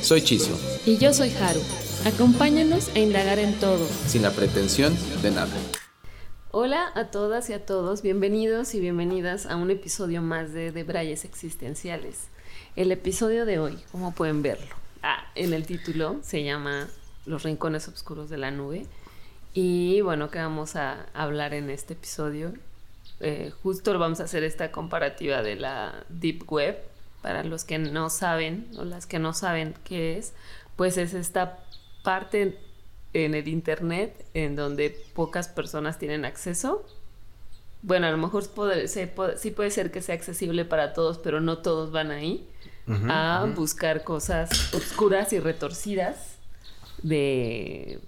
Soy Chiso. Y yo soy Haru. Acompáñanos a indagar en todo. Sin la pretensión de nada. Hola a todas y a todos, bienvenidos y bienvenidas a un episodio más de Debrayes Existenciales. El episodio de hoy, como pueden verlo, ah, en el título se llama Los Rincones Oscuros de la Nube. Y bueno, que vamos a hablar en este episodio? Eh, justo vamos a hacer esta comparativa de la Deep Web. Para los que no saben o las que no saben qué es, pues es esta parte en el Internet en donde pocas personas tienen acceso. Bueno, a lo mejor sí puede ser que sea accesible para todos, pero no todos van ahí a buscar cosas oscuras y retorcidas de,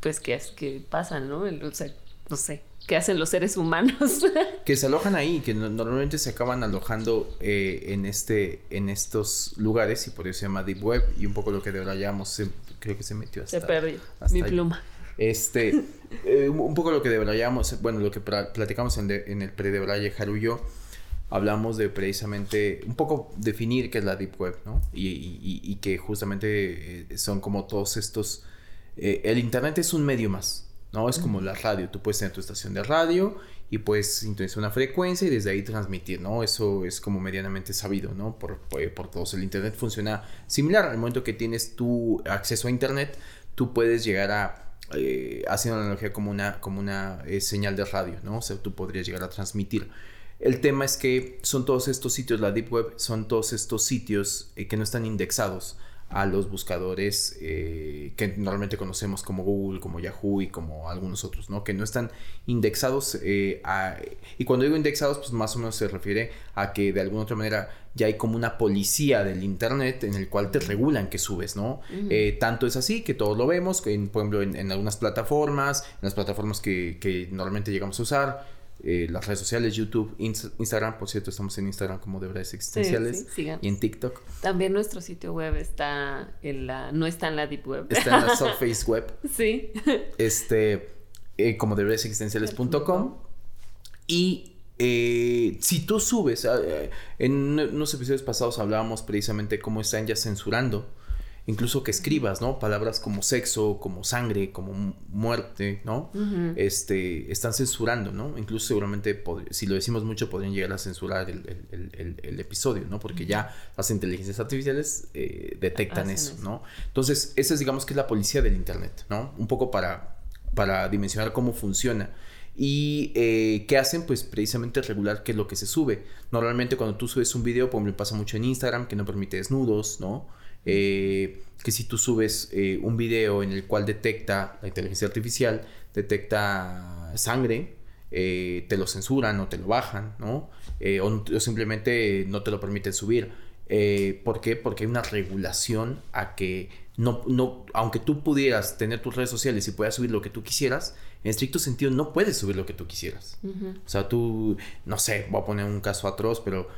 pues, que, que pasan, ¿no? o sea, no sé, que hacen los seres humanos. que se alojan ahí, que normalmente se acaban alojando eh, en, este, en estos lugares y por eso se llama Deep Web y un poco lo que de ahora llamamos creo que se metió hasta. Se perdió mi pluma. Este, eh, un poco lo que debrayamos, bueno, lo que platicamos en, en el pre-debraye Haru y yo, hablamos de precisamente un poco definir qué es la Deep Web, ¿no? Y, que justamente eh, son como todos estos. Eh, el Internet es un medio más, ¿no? Es como la radio. Tú puedes tener tu estación de radio y puedes sintonizar una frecuencia y desde ahí transmitir, ¿no? Eso es como medianamente sabido, ¿no? Por, por, todos. El Internet funciona similar. Al momento que tienes tu acceso a Internet, tú puedes llegar a eh, haciendo la analogía como una, como una eh, señal de radio, ¿no? O sea, tú podrías llegar a transmitir. El tema es que son todos estos sitios, la Deep Web, son todos estos sitios eh, que no están indexados a los buscadores eh, que normalmente conocemos como Google, como Yahoo y como algunos otros, ¿no? Que no están indexados eh, a... Y cuando digo indexados, pues más o menos se refiere a que de alguna otra manera ya hay como una policía del Internet en el cual te regulan que subes, ¿no? Eh, tanto es así que todos lo vemos, en, por ejemplo, en, algunas plataformas, en las plataformas que, que normalmente llegamos a usar, eh, las redes sociales, YouTube, Instagram, por cierto, estamos en Instagram como de verdades existenciales y en TikTok. También nuestro sitio web está en la, no está en la deep web. Está en la Surface web. Sí. Este, eh, como de existenciales.com. Y eh, si tú subes, ah, en unos episodios pasados hablábamos precisamente cómo están ya censurando incluso que escribas, ¿no? Palabras como sexo, como sangre, como muerte, ¿no? Este, están censurando, ¿no? Incluso seguramente, si lo decimos mucho, podrían llegar a censurar el, episodio, ¿no? Porque ya las inteligencias artificiales eh, detectan eso, ¿no? Entonces, esa es, digamos, que es la policía del Internet, ¿no? Un poco para, para dimensionar cómo funciona. ¿Y eh, qué hacen? Pues precisamente regular qué es lo que se sube. Normalmente cuando tú subes un video, como me pasa mucho en Instagram, que no permite desnudos, ¿no? Eh, que si tú subes eh, un video en el cual detecta la inteligencia artificial, detecta sangre, eh, te lo censuran o te lo bajan, ¿no? o, simplemente no te lo permiten subir. ¿Por qué? Porque hay una regulación a que no, no, aunque tú pudieras tener tus redes sociales y puedas subir lo que tú quisieras, en estricto sentido no puedes subir lo que tú quisieras. O sea, tú, no sé, voy a poner un caso atroz, pero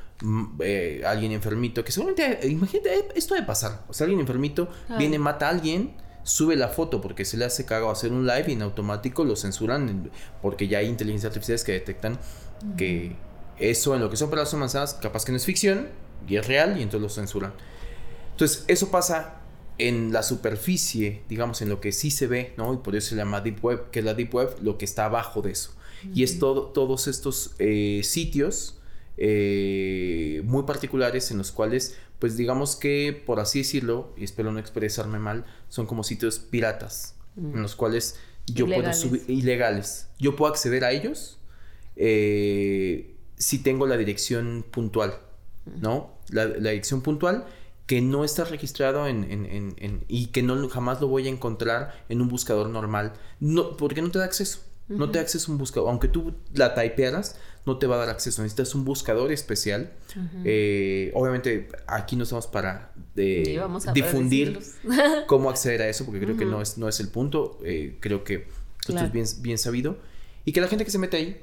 eh, alguien enfermito, que seguramente, imagínate, esto debe pasar. O sea, alguien enfermito viene, mata a alguien, sube la foto porque se le hace cago hacer un live y en automático lo censuran porque ya hay inteligencias artificiales que detectan que eso en lo que son palabras avanzadas, capaz que no es ficción y es real y entonces lo censuran. Entonces, eso pasa en la superficie, digamos, en lo que sí se ve, ¿no? Y por eso se llama Deep Web, que es la Deep Web, lo que está abajo de eso. Y es todo, todos estos eh, sitios eh, muy particulares en los cuales, pues digamos que, por así decirlo, y espero no expresarme mal, son como sitios piratas, en los cuales yo puedo subir, ilegales, yo puedo acceder a ellos eh, si tengo la dirección puntual, ¿no? La, la dirección puntual que no está registrado en, y que no jamás lo voy a encontrar en un buscador normal, no, porque no te da acceso. No te acceso a un buscador. Aunque tú la typearas, no te va a dar acceso. Necesitas un buscador especial. Eh, obviamente, aquí no estamos para difundir cómo acceder a eso, porque creo que no es, no es el punto. Eh, creo que esto es bien, bien sabido. Y que la gente que se mete ahí,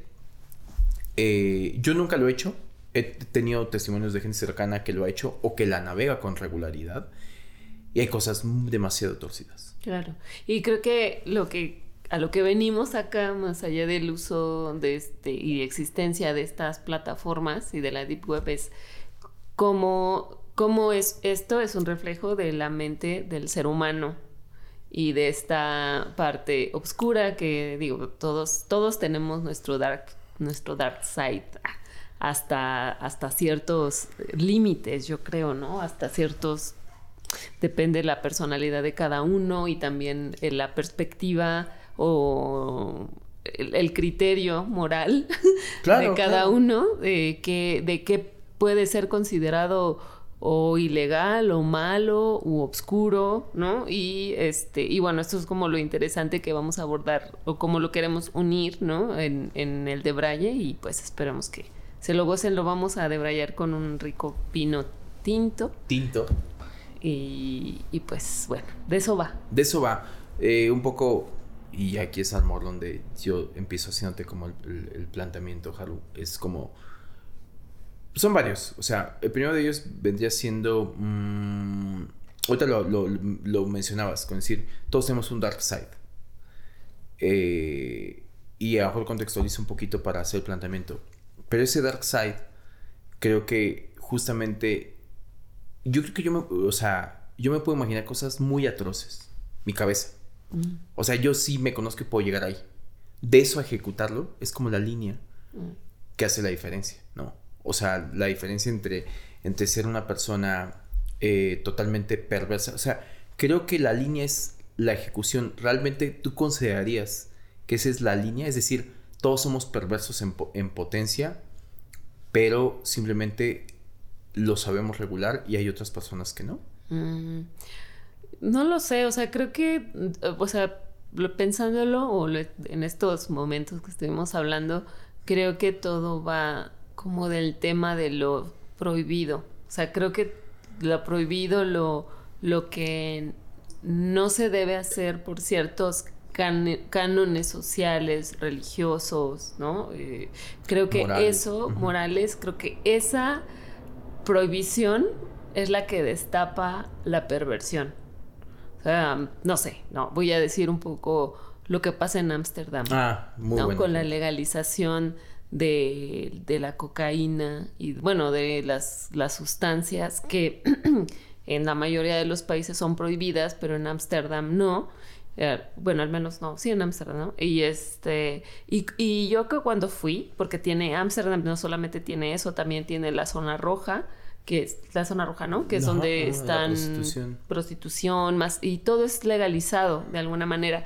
eh, yo nunca lo he hecho. He tenido testimonios de gente cercana que lo ha hecho o que la navega con regularidad. Y hay cosas demasiado torcidas. Claro. Y creo que lo que a lo que venimos acá, más allá del uso de este y existencia de estas plataformas y de la Deep Web, es cómo, cómo es, esto es un reflejo de la mente del ser humano y de esta parte oscura que digo, todos, todos tenemos nuestro dark, nuestro dark side hasta, hasta ciertos límites, yo creo, ¿no? Hasta ciertos depende de la personalidad de cada uno y también la perspectiva o el, criterio moral de cada uno de que, de qué puede ser considerado o ilegal o malo u obscuro, ¿no? Y este, y bueno, esto es como lo interesante que vamos a abordar o como lo queremos unir, ¿no? En, en el de Braille y pues esperamos que se lo gocen, lo vamos a debrayar con un rico pino tinto. Tinto. Y, y pues bueno, de eso va. De eso va. Eh, un poco y aquí es amor donde yo empiezo haciéndote como el, planteamiento, Haru. Es como... Son varios. O sea, el primero de ellos vendría siendo... Mm, ahorita lo, mencionabas, con decir, todos tenemos un dark side. Eh, y a lo mejor contextualizo un poquito para hacer el planteamiento. Pero ese dark side, creo que justamente... Yo creo que yo me... O sea, yo me puedo imaginar cosas muy atroces. Mi cabeza o sea, yo sí me conozco y puedo llegar ahí. De eso a ejecutarlo es como la línea que hace la diferencia, ¿no? O sea, la diferencia entre, entre ser una persona eh, totalmente perversa. O sea, creo que la línea es la ejecución. ¿Realmente tú considerarías que esa es la línea? Es decir, todos somos perversos en, potencia, pero simplemente lo sabemos regular y hay otras personas que no. No lo sé, o sea, creo que, o sea, pensándolo o en estos momentos que estuvimos hablando, creo que todo va como del tema de lo prohibido. O sea, creo que lo prohibido, lo, lo que no se debe hacer por ciertos cánones sociales, religiosos, ¿no? Eh, creo que eso, morales, creo que esa prohibición es la que destapa la perversión. O sea, no sé, no, voy a decir un poco lo que pasa en Ámsterdam. Ah, muy ¿no? Con la legalización de, de, la cocaína y, bueno, de las, las sustancias que en la mayoría de los países son prohibidas, pero en Ámsterdam no. Eh, bueno, al menos no, sí en Ámsterdam, ¿no? Y este, y, y yo que cuando fui, porque tiene Ámsterdam no solamente tiene eso, también tiene la zona roja, que es la zona roja, ¿no? Que es donde están prostitución. más y todo es legalizado de alguna manera.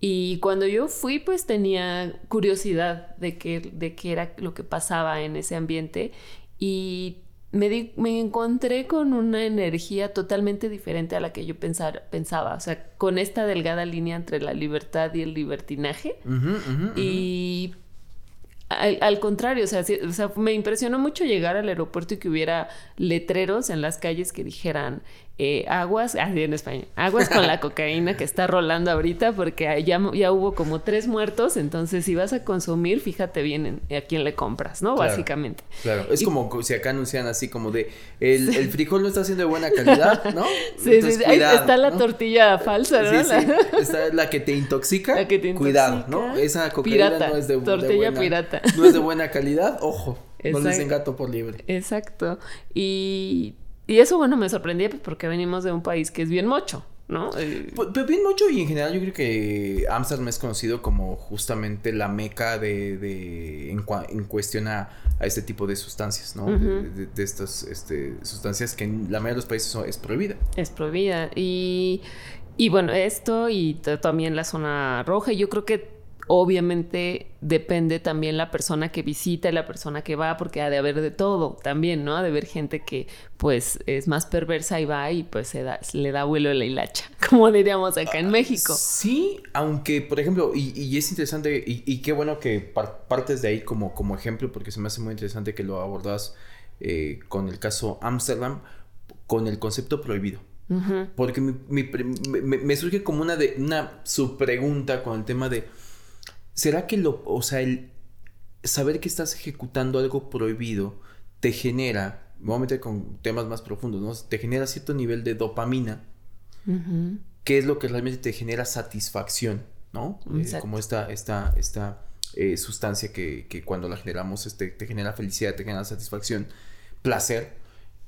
Y cuando yo fui, pues tenía curiosidad de qué, de qué era lo que pasaba en ese ambiente y me, me encontré con una energía totalmente diferente a la que yo pensar, pensaba, o sea, con esta delgada línea entre la libertad y el libertinaje. y al, contrario, o sea, me impresionó mucho llegar al aeropuerto y que hubiera letreros en las calles que dijeran eh, aguas, así en España, aguas con la cocaína que está rolando ahorita porque ya, ya hubo como tres muertos, entonces si vas a consumir, fíjate bien a quién le compras, ¿no? Básicamente. Claro, es como si acá anuncian así como de el, el, frijol no está siendo de buena calidad, ¿no? sí, sí, ahí está la tortilla falsa, ¿no? Sí, sí. Está la que te intoxica. La que te intoxica. Cuidado, ¿no? Esa cocaína no es de, tortilla buena, pirata. No es de buena calidad, ojo. No les gato por libre. Exacto. Y y eso, bueno, me sorprendía pues, porque venimos de un país que es bien mocho, ¿no? Eh, pues, bien mocho y en general yo creo que Amsterdam es conocido como justamente la meca de, de en, cuestión a, este tipo de sustancias, ¿no? de, estas este, sustancias que en la mayoría de los países es prohibida. Es prohibida. Y, y bueno, esto y también la zona roja, yo creo que obviamente depende también la persona que visita y la persona que va, porque ha de haber de todo también, ¿no? Ha de haber gente que pues es más perversa y va y pues se, da, le da vuelo a la hilacha, como diríamos acá en México. Sí, aunque por ejemplo, y, es interesante, y, qué bueno que partes de ahí como, como ejemplo, porque se me hace muy interesante que lo abordas eh, con el caso Amsterdam, con el concepto prohibido. Porque me, surge como una, de, una subpregunta con el tema de ¿Será que lo, o sea, el saber que estás ejecutando algo prohibido te genera, me voy a meter con temas más profundos, ¿no? Te genera cierto nivel de dopamina, que es lo que realmente te genera satisfacción, ¿no? Eh, como esta, esta, esta eh, sustancia que, que, cuando la generamos este, te genera felicidad, te genera satisfacción, placer,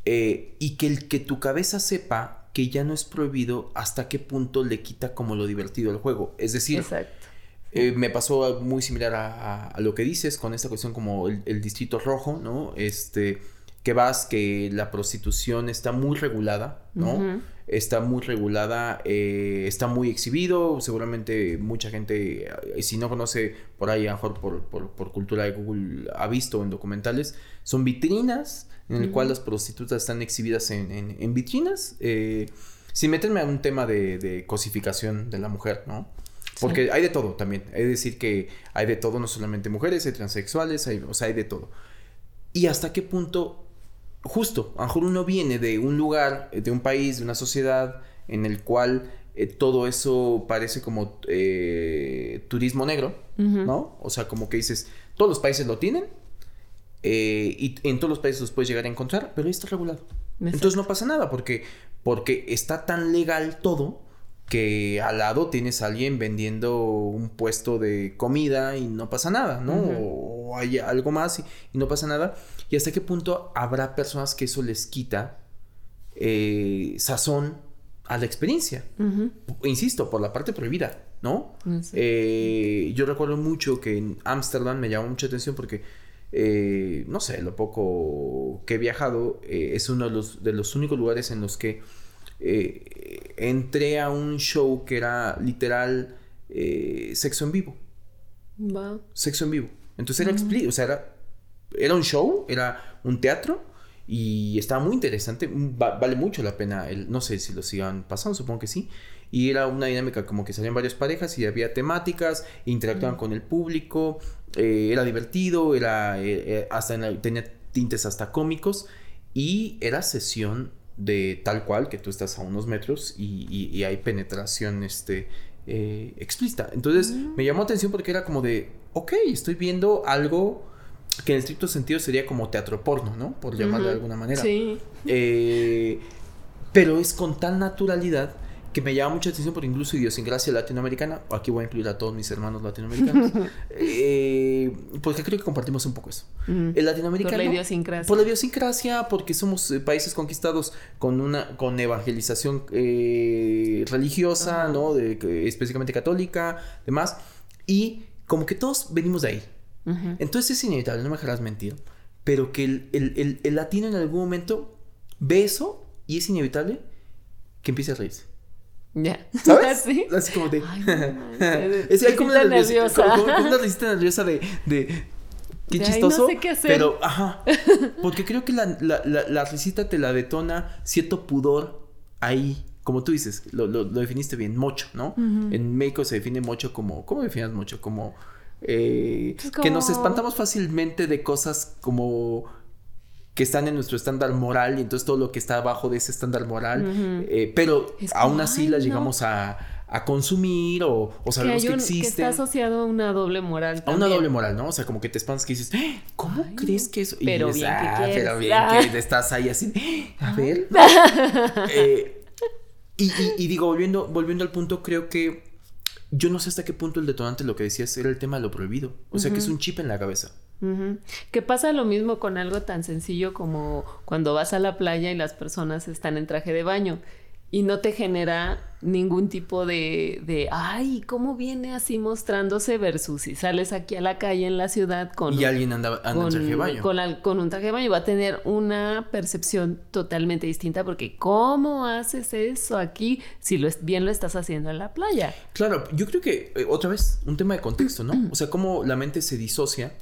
eh, y que el que tu cabeza sepa que ya no es prohibido, hasta qué punto le quita como lo divertido al juego. Es decir, Exacto eh, me pasó muy similar a, lo que dices con esta cuestión como el, distrito rojo, ¿no? Este, que vas, que la prostitución está muy regulada, ¿no? Está muy regulada, eh, está muy exhibido, seguramente mucha gente, eh, si no conoce por ahí, a lo mejor por, cultura de Google, ha visto en documentales, son vitrinas en el cual las prostitutas están exhibidas en, vitrinas, sin meterme a un tema de, de cosificación de la mujer, ¿no? Porque hay de todo también. Que decir que hay de todo, no solamente mujeres, hay transexuales, hay, o sea, hay de todo. Y hasta qué punto, justo, a lo mejor uno viene de un lugar, de un país, de una sociedad en el cual eh, todo eso parece como eh, turismo negro, ¿no? O sea, como que dices, todos los países lo tienen eh, y en todos los países los puedes llegar a encontrar, pero ahí está regulado. Entonces no pasa nada porque, porque está tan legal todo que al lado tienes a alguien vendiendo un puesto de comida y no pasa nada, ¿no? O hay algo más y, no pasa nada. ¿Y hasta qué punto habrá personas que eso les quita eh, sazón a la experiencia? Insisto, por la parte prohibida, ¿no? Eh, yo recuerdo mucho que en Ámsterdam me llamó mucha atención porque... Eh, no sé, lo poco que he viajado, es uno de los, de los únicos lugares en los que eh, entré a un show que era literal eh, sexo en vivo. Sexo en vivo. Entonces era, o sea, era, un show, era un teatro y estaba muy interesante. vale mucho la pena. El, no sé si lo sigan pasando, supongo que sí. Y era una dinámica como que salían varias parejas y había temáticas, interactuaban con el público, eh, era divertido, era hasta tenía tintes hasta cómicos y era sesión de tal cual que tú estás a unos metros y, hay penetración este, eh, explícita. Entonces mm. me llamó atención porque era como de, ok, estoy viendo algo que en estricto sentido sería como teatro porno, ¿no? Por llamarlo de alguna manera. Sí. Eh, pero es con tal naturalidad que me llama mucha atención por incluso idiosincrasia latinoamericana, aquí voy a incluir a todos mis hermanos latinoamericanos, eh, porque creo que compartimos un poco eso. El latinoamericano... Por la idiosincrasia. Por la idiosincrasia, porque somos eh, países conquistados con una con evangelización eh, religiosa, ¿no? De, específicamente católica, demás, y como que todos venimos de ahí. Entonces es inevitable, no me dejarás mentir, pero que el, el, el latino en algún momento ve eso y es inevitable que empiece a reírse. Ya. ¿Sabes? ¿Sí? Así como de. es hay como una nerviosa. Como, una risita nerviosa de. de qué chistoso. no sé qué hacer. Pero, ajá. Porque creo que la, la, la, risita te la detona cierto pudor ahí. Como tú dices, lo, lo, definiste bien, mocho, ¿no? En México se define mocho como. ¿Cómo defines mocho? Como. Eh, pues que nos espantamos fácilmente de cosas como que están en nuestro estándar moral y entonces todo lo que está abajo de ese estándar moral, eh, pero aún así las llegamos a, consumir o, sabemos que, existe. Que está asociado a una doble moral. A una doble moral, ¿no? O sea, como que te espantas que dices, ¡Ah! ¿cómo crees que eso? Pero bien ah, que pero bien que estás ahí así, ¡Ah! a ver. Eh, y, y, digo, volviendo, volviendo al punto, creo que yo no sé hasta qué punto el detonante, lo que decías, era el tema de lo prohibido. O sea, que es un chip en la cabeza. Que pasa lo mismo con algo tan sencillo como cuando vas a la playa y las personas están en traje de baño y no te genera ningún tipo de, de, ay, ¿cómo viene así mostrándose versus si sales aquí a la calle en la ciudad con... Y alguien anda, anda con, en traje de baño. Con, con un traje de baño va a tener una percepción totalmente distinta porque ¿cómo haces eso aquí si lo es- bien lo estás haciendo en la playa? Claro, yo creo que, eh, otra vez, un tema de contexto, ¿no? O sea, cómo la mente se disocia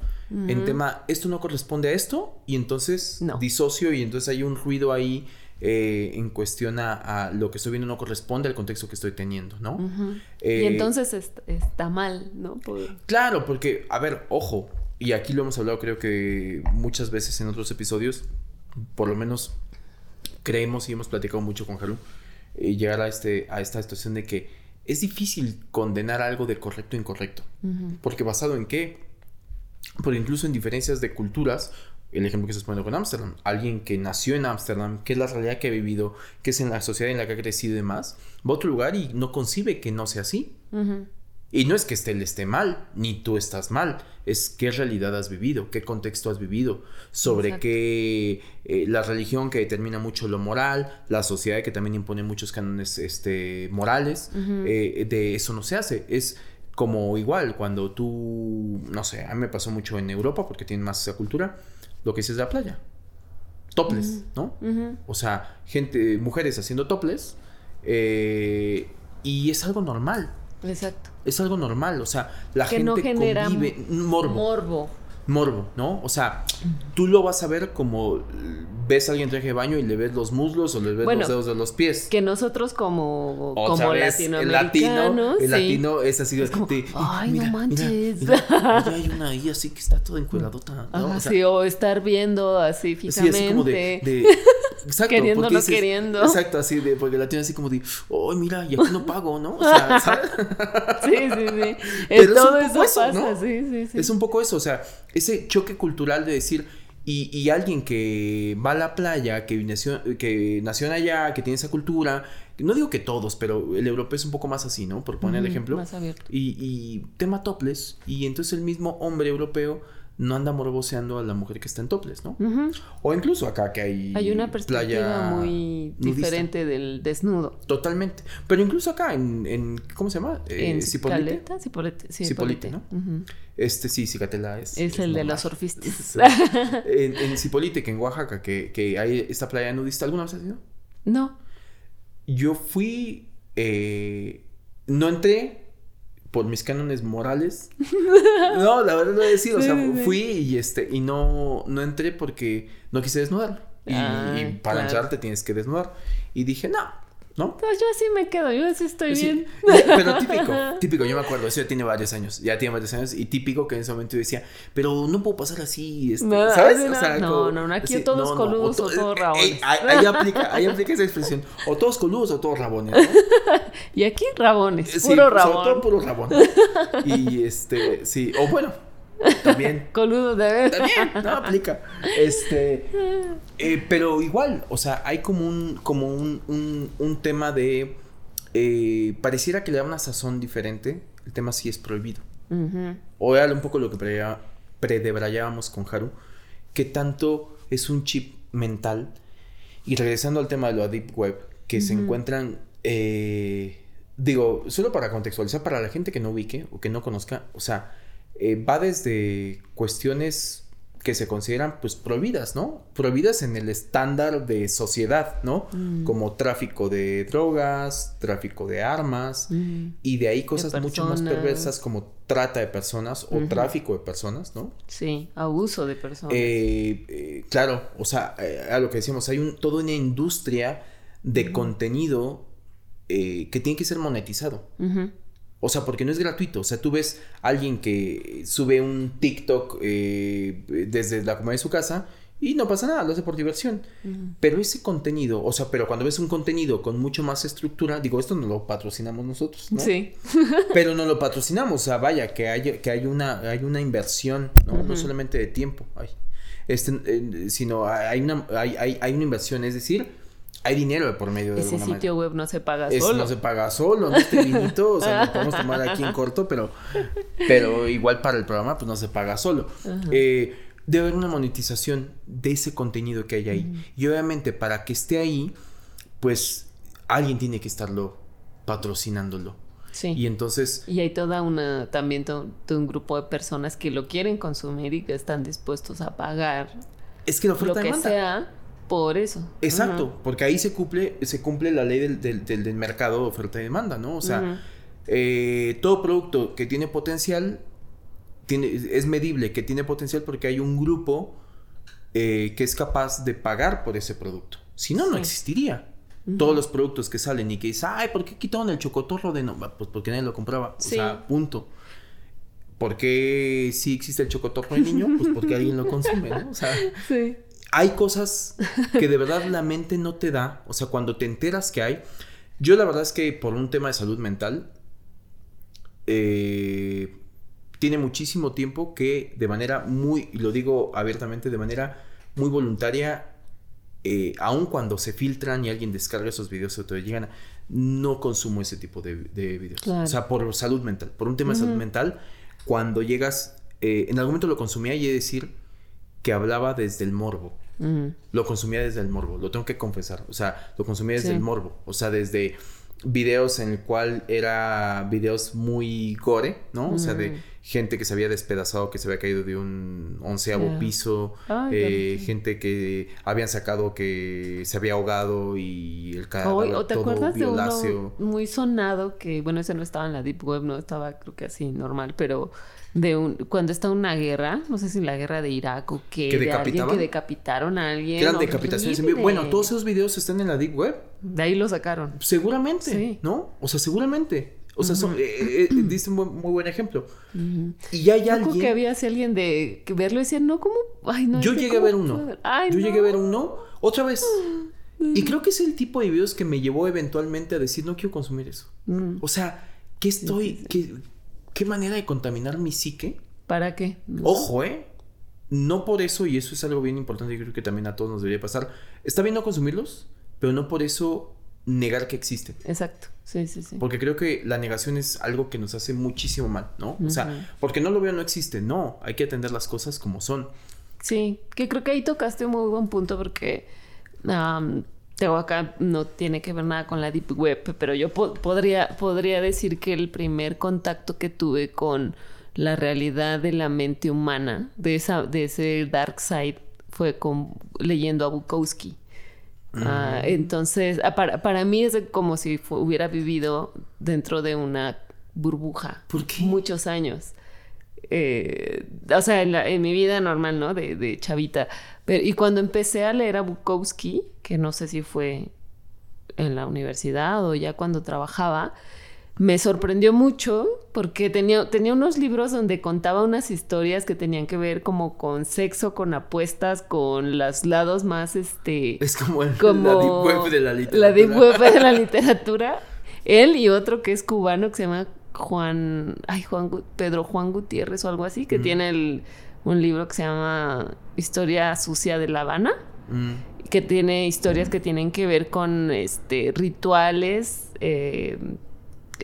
en tema, esto no corresponde a esto, y entonces No. disocio, y entonces hay un ruido ahí eh, en cuestión a, a lo que estoy viendo no corresponde al contexto que estoy teniendo, ¿no? Ujú. Eh, y entonces est- está mal, ¿no? Por- Claro, porque, a ver, ojo, y aquí lo hemos hablado creo que muchas veces en otros episodios, por lo menos creemos y hemos platicado mucho con Haru, eh, llegar a, este, a esta situación de que es difícil condenar algo de correcto o incorrecto. Porque basado en qué? Porque incluso en diferencias de culturas, el ejemplo que estás poniendo con Ámsterdam, alguien que nació en Ámsterdam, que es la realidad que ha vivido, que es en la sociedad en la que ha crecido y demás, va a otro lugar y no concibe que no sea así. Y no es que esté, él esté mal, ni tú estás mal, es qué realidad has vivido, qué contexto has vivido, sobre Exacto. qué eh, la religión que determina mucho lo moral, la sociedad que también impone muchos cánones este, morales, eh, de eso no se hace. Es como igual cuando tú, no sé, a mí me pasó mucho en Europa porque tienen más esa cultura, lo que de la playa. Topless, ¿no? O sea, gente, mujeres haciendo topless. eh, y es algo normal. Exacto. Es algo normal. O sea, la Que gente no genera convive. Morbo. Morbo. Morbo, ¿no? O sea, tú lo vas a ver como ves a alguien en traje de baño y le ves los muslos o le ves Bueno, los dedos de los pies. Que nosotros como, Otra como vez, el latino, latinoamericanos, el sí. latino es así de, como, de, "Ay, no mira, manches". Mira, mira, hay una ahí así que está toda encueradota, ¿no? O sea, sí, o estar viendo así Sí, fijamente. así como de. de- exacto. Queriendo, no queriendo. Exacto, así de. Porque la tiene así como de. Oh, mira, y aquí no pago, ¿no? O sea, ¿sabes? Sí, sí, sí. Pero es todo un eso poco eso, pasa, ¿no? sí, sí, sí. Es un poco eso, o sea, ese choque cultural de decir. Y, y alguien que va a la playa, que nació, que nació allá, que tiene esa cultura. No digo que todos, pero el europeo es un poco más así, ¿no? Por poner el ejemplo. Más abierto. Y, y tema topless. Y entonces el mismo hombre europeo no anda morboseando a la mujer que está en topless, ¿no? O incluso acá que hay. Hay una perspectiva playa muy nudista. diferente del desnudo. Totalmente. Pero incluso acá en. en ¿Cómo se llama? Eh, en Cipolite. Caleta, Cipolite, sí, Cipolite, Cipolite. ¿no? Este sí, Cicatela es. Es el de los surfistas. En, en Cipolite, que en Oaxaca, que, que hay esta playa nudista, ¿alguna vez has ido? No. Yo fui. eh, no entré por mis cánones morales. No, la verdad lo he decir. O sea, fui y este. Y no, no entré porque no quise desnudar. Y, Ah, y para claro. entrar te tienes que desnudar. Y dije, no, ¿no? Pues yo así me quedo, yo así estoy Sí, bien. Pero típico, típico, yo me acuerdo, eso ya tiene varios años, ya tiene varios años, y típico que en ese momento yo decía, pero no puedo pasar así, este, No, ¿sabes? así no. No, no, no, aquí todos coludos o todos rabones. ahí, ahí aplica, ahí aplica esa expresión, o todos coludos o todos rabones, ¿no? Y aquí rabones, Sí, puro sobre rabón. todo puro rabón. Y este, sí, o bueno, también, Coludo de también, no aplica. Este, eh, pero igual, o sea, hay como un, como un, un, un tema de, eh, pareciera que le da una sazón diferente, el tema sí es prohibido. O era un poco lo que pre- predebrayábamos con Haru, que tanto es un chip mental. Y regresando al tema de la Deep Web, que se encuentran, eh, digo, solo para contextualizar, para la gente que no ubique o que no conozca, o sea, eh, va desde cuestiones que se consideran pues prohibidas, ¿no? Prohibidas en el estándar de sociedad, ¿no? Mm. Como tráfico de drogas, tráfico de armas, Ujú. y de ahí cosas mucho más perversas como trata de personas o tráfico de personas, ¿no? Sí, abuso de personas. Eh, eh, claro, o sea, eh, a lo que decíamos, hay un, toda una industria de contenido eh, que tiene que ser monetizado. O sea, porque no es gratuito. O sea, tú ves a alguien que sube un TikTok eh, desde la comodidad de su casa y no pasa nada, lo hace por diversión. Pero ese contenido, o sea, pero cuando ves un contenido con mucho más estructura, digo, esto no lo patrocinamos nosotros, ¿no? Sí. Pero no lo patrocinamos, o sea, vaya, que hay, que hay una, hay una inversión, ¿no? No solamente de tiempo, ay, este, eh, sino hay una, hay, hay, hay una inversión, es decir, hay dinero de por medio de Ese alguna sitio web no se paga. Es- solo. no se paga solo, no este vinito, o sea, lo podemos tomar aquí en corto, pero, pero igual para el programa, pues no se paga solo. Eh, debe haber una monetización de ese contenido que hay ahí. Y obviamente para que esté ahí, pues alguien tiene que estarlo patrocinándolo. Sí. Y entonces, Y hay toda una, también to- todo un grupo de personas que lo quieren consumir y que están dispuestos a pagar es que la lo oferta que demanda. sea por eso. Exacto, porque ahí se cumple, se cumple la ley del, del- del- mercado de oferta y demanda, ¿no? O sea, eh, todo producto que tiene potencial tiene, es medible, que tiene potencial porque hay un grupo eh, que es capaz de pagar por ese producto. Si no, no existiría. Todos los productos que salen y que dices, ay, ¿por qué quitaron el chocotorro de no? Pues porque nadie lo compraba. Sí. O sea, punto. ¿Por qué sí existe el chocotorro de niño? Pues porque alguien lo consume, ¿no? O sea, Sí. Hay cosas que de verdad la mente no te da. O sea, cuando te enteras que hay. Yo la verdad es que por un tema de salud mental, eh, tiene muchísimo tiempo que de manera muy, y lo digo abiertamente, de manera muy voluntaria, eh, aun cuando se filtran y alguien descarga esos videos o te llegan, no consumo ese tipo de, de videos. Claro. O sea, por salud mental, por un tema de salud mental, cuando llegas, eh, en algún momento lo consumía y he de decir que hablaba desde el morbo. Lo consumía desde el morbo, lo tengo que confesar. O sea, lo consumía desde Sí. el morbo. O sea, desde videos en el cual era videos muy gore, ¿no? O sea, de gente que se había despedazado, que se había caído de un onceavo piso, eh, gente que habían sacado que se había ahogado y el cadáver O, o te todo acuerdas de violáceo. uno muy sonado que, bueno, ese no estaba en la Deep Web, no estaba creo que así normal, pero de un, cuando está una guerra, no sé si la guerra de Irak o qué, ¿Que de alguien que decapitaron a alguien. Que eran decapitaciones en vivo. horrible. Bueno, todos esos videos están en la Deep Web. De ahí lo sacaron. Seguramente, Sí. ¿no? O sea, seguramente. O sea, son, eh, eh, eh, diste un buen- muy buen ejemplo. Ujú. Y ya hay Yo alguien. que había así alguien de que verlo y decía, no, ¿cómo? Ay, no. Yo es que llegué a ¿cómo ver uno. Ay, Yo no. llegué a ver uno otra vez. Y creo que es el tipo de videos que me llevó eventualmente a decir, no quiero consumir eso. Mm, O sea, ¿qué estoy, qué, qué manera de contaminar mi psique? ¿Para qué? Ojo, ¿eh? No por eso, y eso es algo bien importante, yo creo que también a todos nos debería pasar. Está bien no consumirlos, pero no por eso negar que existen. Exacto. Sí, sí, sí. Porque creo que la negación es algo que nos hace muchísimo mal, ¿no? O sea, porque no lo veo, no existe. No, hay que atender las cosas como son. Sí, que creo que ahí tocaste un muy buen punto porque tengo acá no tiene que ver nada con la deep web, pero yo po- podría podría decir que el primer contacto que tuve con la realidad de la mente humana, de esa de ese dark side fue con leyendo a Bukowski. Ah, entonces, ah, para, para mí es como si hubiera vivido dentro de una burbuja. ¿Por qué? Muchos años. Eh, o sea, en, la- en mi vida normal, ¿no? De, de chavita. Pero, y cuando empecé a leer a Bukowski, que no sé si fue en la universidad o ya cuando trabajaba, me sorprendió mucho porque tenía, tenía unos libros donde contaba unas historias que tenían que ver como con sexo, con apuestas, con los lados más, este... Es como, el- como la deep web de la literatura. La deep web de la literatura. Él y otro que es cubano que se llama Juan, ay, Juan Pedro Juan Gutiérrez o algo así, que tiene el- un libro que se llama Historia sucia de La Habana, Mm. que tiene historias que tienen que ver con este rituales eh,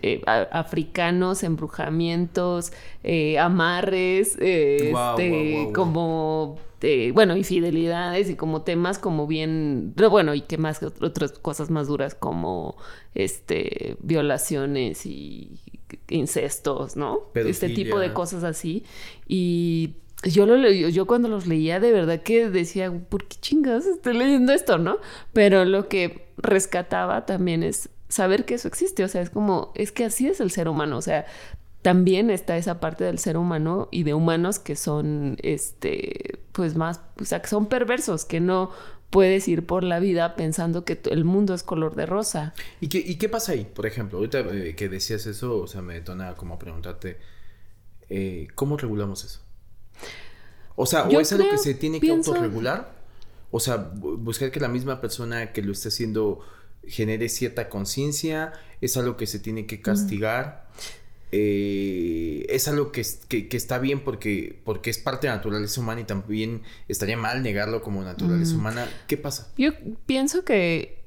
eh, a- africanos, embrujamientos, eh, amarres, este, como, eh, bueno, infidelidades y como temas como bien, no, bueno, y que más, otras cosas más duras como, este, violaciones y incestos, ¿no? Este tipo de cosas así. Y yo lo leí, yo cuando los leía de verdad que decía, ¿por qué chingados estoy leyendo esto, no? Pero lo que rescataba también es saber que eso existe, o sea, es como, es que así es el ser humano, o sea, también está esa parte del ser humano y de humanos que son, este, pues más, o sea, que son perversos, que no puedes ir por la vida pensando que el mundo es color de rosa. ¿Y qué, ¿Y qué pasa ahí? Por ejemplo, ahorita eh, que decías eso, o sea, me detona como preguntarte, eh, ¿cómo regulamos eso? O sea, Yo ¿o es algo que se tiene pienso- que autorregular? O sea, bu- buscar que la misma persona que lo esté haciendo genere cierta conciencia, es algo que se tiene que castigar, eh, es algo que, que, que está bien porque, porque es parte de la naturaleza humana y también estaría mal negarlo como naturaleza humana. ¿Qué pasa? Yo pienso que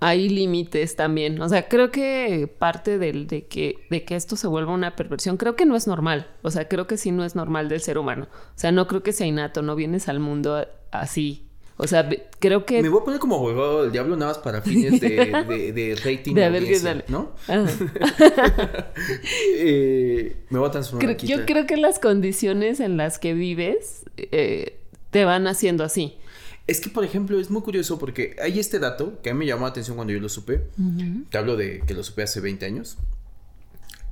hay límites también. O sea, creo que parte del, de, que, de que esto se vuelva una perversión, creo que no es normal. O sea, creo que sí no es normal del ser humano. O sea, no creo que sea innato, no vienes al mundo así. O sea, creo que... Me voy a poner como abogado del diablo nada más para fines de, de, de rating. De a ver qué dale. ¿No? eh, me voy a transformar creo, aquí, Yo creo que las condiciones en las que vives eh, te van haciendo así. Es que, por ejemplo, es muy curioso porque hay este dato que a mí me llamó la atención cuando yo lo supe. Te hablo de que lo supe hace 20 años.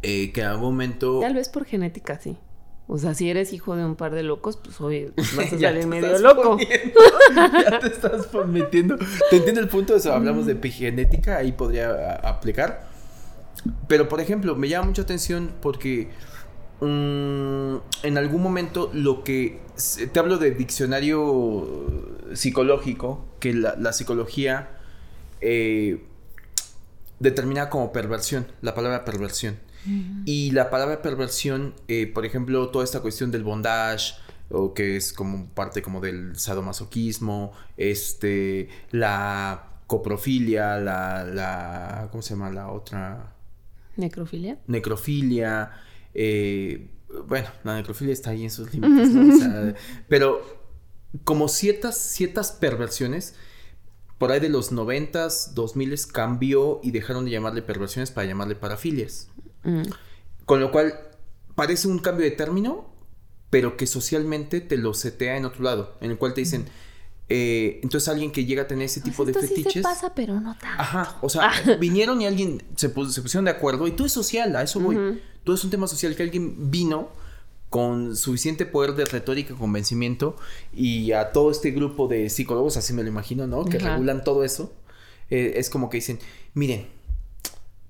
Eh, que en algún momento... Tal vez por genética, sí. O sea, si eres hijo de un par de locos, pues hoy vas a salir medio loco. poniendo, ya te estás metiendo. Te entiendo el punto, eso, hablamos de epigenética, ahí podría aplicar. Pero, por ejemplo, me llama mucha atención porque mm, en algún momento lo que... Te hablo de diccionario psicológico, que la, la psicología eh, determina como perversión, la palabra perversión. Y la palabra perversión, eh, por ejemplo, toda esta cuestión del bondage, o que es como parte como del sadomasoquismo, este, la coprofilia, la, la, ¿cómo se llama la otra? ¿Necrofilia? Necrofilia, eh, bueno, la necrofilia está ahí en sus límites, ¿no? O sea, pero como ciertas, ciertas perversiones, por ahí de los 90s, 2000 cambió y dejaron de llamarle perversiones para llamarle parafilias. Mm. Con lo cual, parece un cambio de término, pero que socialmente te lo setea en otro lado, en el cual te dicen, eh, entonces alguien que llega a tener ese tipo de esto sí fetiches... se pasa, pero no tanto. Ajá, o sea, vinieron y alguien se, pus- se pusieron de acuerdo y todo es social, a eso voy. Todo es un tema social que alguien vino con suficiente poder de retórica y convencimiento y a todo este grupo de psicólogos, así me lo imagino, ¿no? Que regulan todo eso. eh, es como que dicen, miren,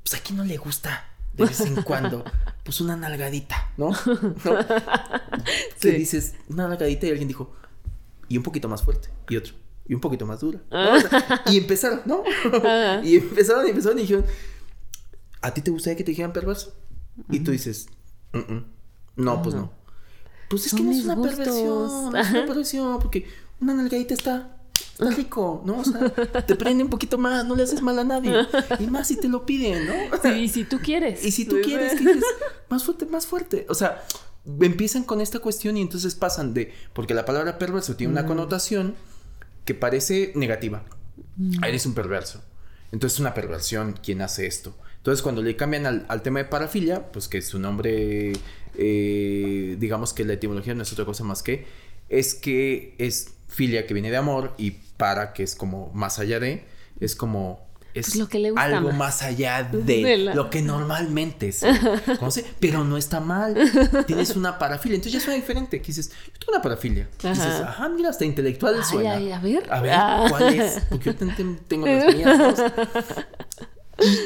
pues a quién no le gusta de vez en cuando, pues una nalgadita, ¿no? ¿No? Que Sí. dices, una nalgadita y alguien dijo, y un poquito más fuerte, y otro, y un poquito más dura. ¿no? O sea, y empezaron, ¿no? Ajá. y empezaron y empezaron y dijeron, ¿a ti te gustaría que te dijeran perverso? Y tú dices, "Mm, mm. no, pues no. Pues es que no es una gustos. perversión, no es una perversión, porque una nalgadita está rico, ¿no? O sea, te prende un poquito más, no le haces mal a nadie. Y más si te lo piden, ¿no? Sí, si tú quieres. Y si tú quieres, que dices, más fuerte, más fuerte. O sea, empiezan con esta cuestión y entonces pasan de, porque la palabra perverso tiene una connotación que parece negativa. Ah, Eres un perverso. Entonces es una perversión quien hace esto. Entonces cuando le cambian al, al tema de parafilia, pues que su nombre, eh, digamos que la etimología no es otra cosa más que, es que es filia que viene de amor y para que es como más allá de, es como... Es Pues lo que le gusta algo más. más allá de, De la- lo que normalmente se conoce, pero no está mal. Tienes una parafilia, entonces ya suena diferente. Que dices, yo tengo una parafilia. Dices, Ajá. mira, hasta intelectual Ay, suena. ay, a ver. A ver, Ah. ¿cuál es? Porque yo ten- ten- tengo las mías.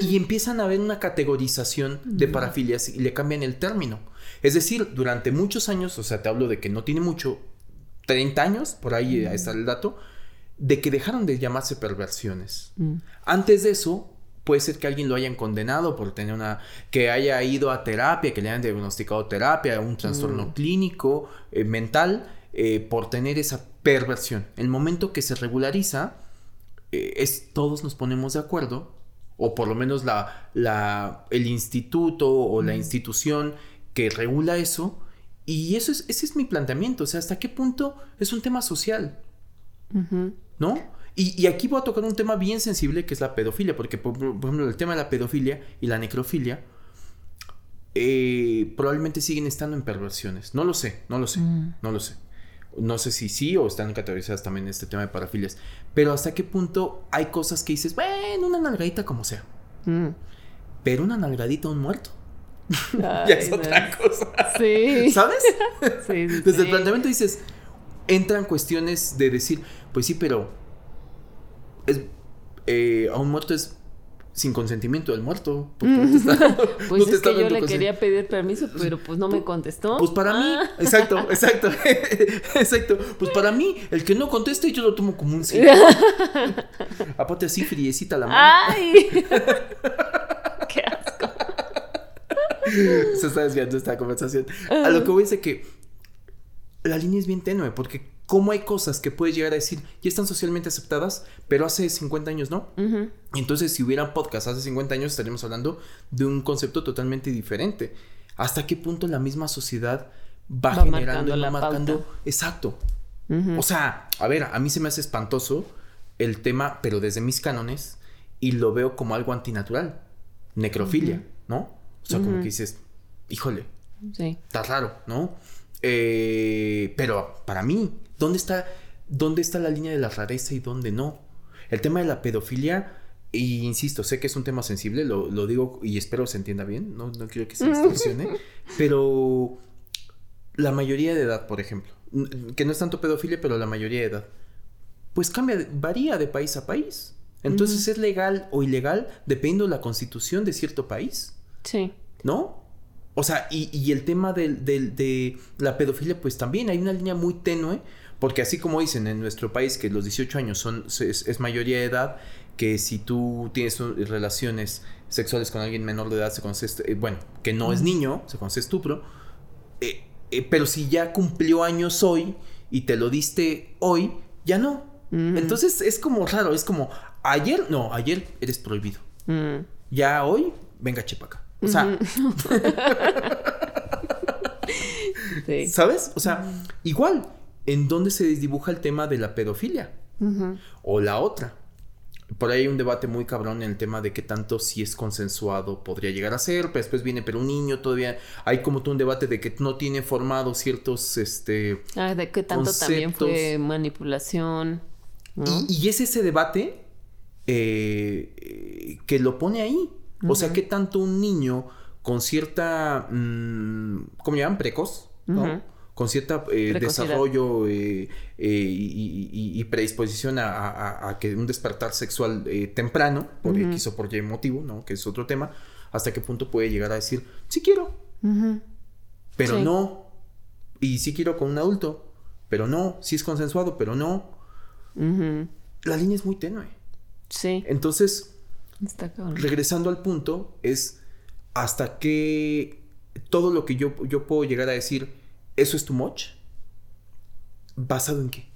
Y, y empiezan a ver una categorización de parafilias y le cambian el término. Es decir, durante muchos años, o sea, te hablo de que no tiene mucho, 30 años, por ahí está el dato, de que dejaron de llamarse perversiones. Mm. Antes de eso, puede ser que alguien lo hayan condenado por tener una. que haya ido a terapia, que le hayan diagnosticado terapia, un trastorno clínico, eh, mental, eh, por tener esa perversión. El momento que se regulariza, eh, es todos nos ponemos de acuerdo, o por lo menos la, la, el instituto o la institución que regula eso. Y eso es, ese es mi planteamiento. O sea, ¿hasta qué punto es un tema social? Ujú. ¿no? Y, y aquí voy a tocar un tema bien sensible que es la pedofilia, porque por, por ejemplo el tema de la pedofilia y la necrofilia eh, probablemente siguen estando en perversiones. No lo sé, no lo sé, Mm. no lo sé. No sé si sí o están categorizadas también este tema de parafilias. Pero hasta qué punto hay cosas que dices, bueno, una nalgadita como sea. Mm. Pero una nalgadita a un muerto. Ay, ya es no. otra cosa. Sí. ¿Sabes? Sí, sí, Desde el planteamiento dices, entran cuestiones de decir, pues sí, pero es, eh, a un muerto es sin consentimiento del muerto. no te está- Pues no te es que yo le quería pedir permiso, pero pues no me contestó. Pues para mí, Ah. exacto, exacto, exacto. Pues para mí, el que no conteste, yo lo tomo como un sí. Aparte así, friecita la mano. ¡Ay! Se está desviando esta conversación. A lo que voy es de que la línea es bien tenue, porque cómo hay cosas que puedes llegar a decir, ya están socialmente aceptadas, pero hace 50 años no. Entonces, si hubiera podcast hace 50 años, estaríamos hablando de un concepto totalmente diferente. ¿Hasta qué punto la misma sociedad va, Va generando y va marcando? pauta. Exacto. O sea, a ver, a mí se me hace espantoso el tema, pero desde mis cánones, y lo veo como algo antinatural. Necrofilia, ¿no? O sea, como que dices, híjole, sí. está raro, ¿no? Eh, pero para mí, ¿dónde está, ¿dónde está la línea de la rareza y dónde no? El tema de la pedofilia, y insisto, sé que es un tema sensible, lo, digo y espero se entienda bien, no, no quiero que se distorsione, pero la mayoría de edad, por ejemplo, que no es tanto pedofilia, pero la mayoría de edad, pues cambia, varía de país a país. Entonces es legal o ilegal dependiendo de la constitución de cierto país. Sí. ¿No? O sea, y, el tema de la pedofilia, pues también hay una línea muy tenue, porque así como dicen en nuestro país que los 18 años son, es, mayoría de edad, que si tú tienes relaciones sexuales con alguien menor de edad, se conoce, eh, bueno, que no es niño, se conoce estupro, eh, eh, pero si ya cumplió años hoy y te lo diste hoy, ya no. Entonces es como raro, es como, ayer, no, ayer eres prohibido. Ya hoy, venga chepaca. O sea, ¿sabes? O sea, igual, ¿en dónde se desdibuja el tema de la pedofilia? O la otra. Por ahí hay un debate muy cabrón en el tema de qué tanto si es consensuado podría llegar a ser, pero después viene, pero un niño todavía, hay como todo un debate de que no tiene formado ciertos, este... Ah, de qué tanto también fue manipulación. Y, es ese debate eh, que lo pone ahí. O sea, qué tanto un niño con cierta, mm, ¿cómo llaman? Precoz, ¿no? Con cierto eh, desarrollo eh, y, predisposición a, que un despertar sexual temprano, por X o por Y motivo, ¿no? Que es otro tema, hasta qué punto puede llegar a decir, sí quiero, pero no, y sí quiero con un adulto, pero no, sí es consensuado, pero no. La línea es muy tenue. Sí. Entonces, regresando al punto, es hasta que todo lo que yo, yo puedo llegar a decir, eso es too much, ¿basado en qué?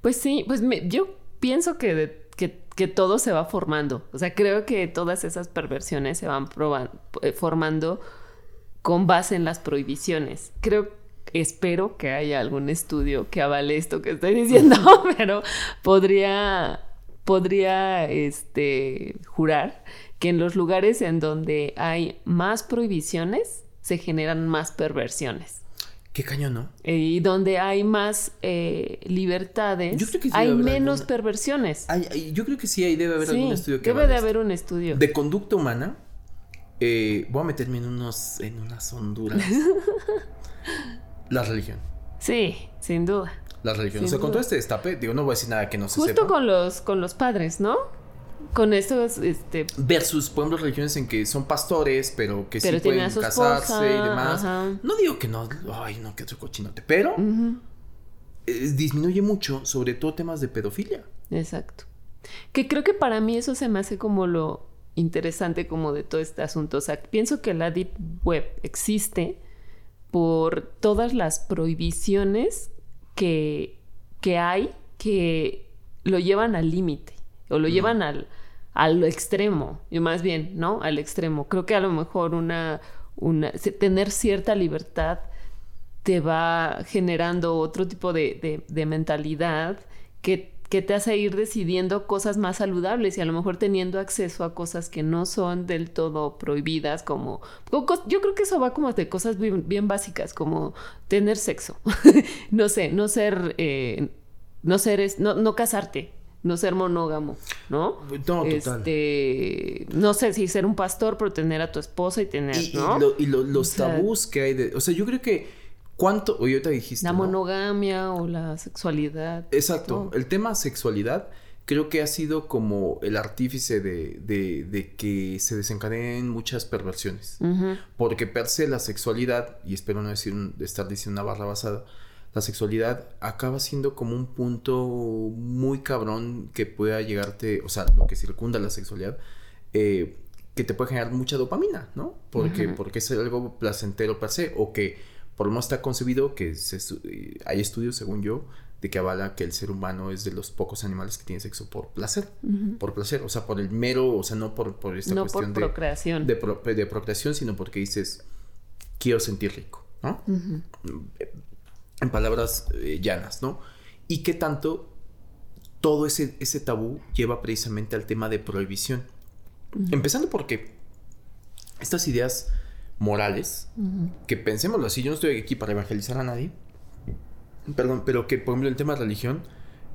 Pues sí, pues yo pienso que, que, todo se va formando. O sea, creo que todas esas perversiones se van eh, formando con base en las prohibiciones. Creo espero que haya algún estudio que avale esto que estoy diciendo, pero podría, podría este, jurar que en los lugares en donde hay más prohibiciones se generan más perversiones. Qué cañón, ¿no? Y donde hay más eh, libertades, hay menos perversiones. yo creo que sí, ahí debe haber algún estudio que Debe de haber un estudio. De conducta humana. Eh, voy a meterme en unos, en unas honduras. La religión. Sí, sin duda. La religión. o sea, con todo este destape, digo, no voy a decir nada que no se Justo con los, con los padres, ¿no? Con estos, este... Versus, por ejemplo, religiones en que son pastores, pero que sí pueden casarse y demás. No digo que no, ay, no, que otro cochinote, pero disminuye mucho, sobre todo temas de pedofilia. Exacto. Que creo que para mí eso se me hace como lo interesante como de todo este asunto. O sea, pienso que la Deep Web existe por todas las prohibiciones que, que hay que lo llevan al límite o lo llevan al, al extremo, y más bien, ¿no? Al extremo. Creo que a lo mejor una, una tener cierta libertad te va generando otro tipo de, de mentalidad que que te hace ir decidiendo cosas más saludables y a lo mejor teniendo acceso a cosas que no son del todo prohibidas, como yo creo que eso va como de cosas bien, básicas, como tener sexo, no sé, no ser, eh, no ser, no, no casarte, no ser monógamo, ¿no? No, este, no sé si ser un pastor, pero tener a tu esposa y tener, ¿no? Y, los tabús que hay de, o sea, yo creo que ¿Cuánto? O te dijiste. La monogamia o la sexualidad. Exacto. El tema sexualidad creo que ha sido como el artífice de, de, que se desencadenen muchas perversiones. Porque per se la sexualidad, y espero no decir, estar diciendo una barra basada, la sexualidad acaba siendo como un punto muy cabrón que pueda llegarte, o sea, lo que circunda la sexualidad, eh, que te puede generar mucha dopamina, ¿no? Porque, porque es algo placentero per se, o que por lo menos está concebido que hay estudios, según yo, de que avala que el ser humano es de los pocos animales que tiene sexo por placer. Por placer. O sea, por el mero, o sea, no por, por esta cuestión por procreación. De, de, procreación, sino porque dices, quiero sentir rico, ¿no? en palabras eh, llanas, ¿no? Y qué tanto todo ese, ese tabú lleva precisamente al tema de prohibición. Empezando porque estas ideas morales, que pensémoslo así, yo no estoy aquí para evangelizar a nadie, perdón, pero que por ejemplo el tema de religión,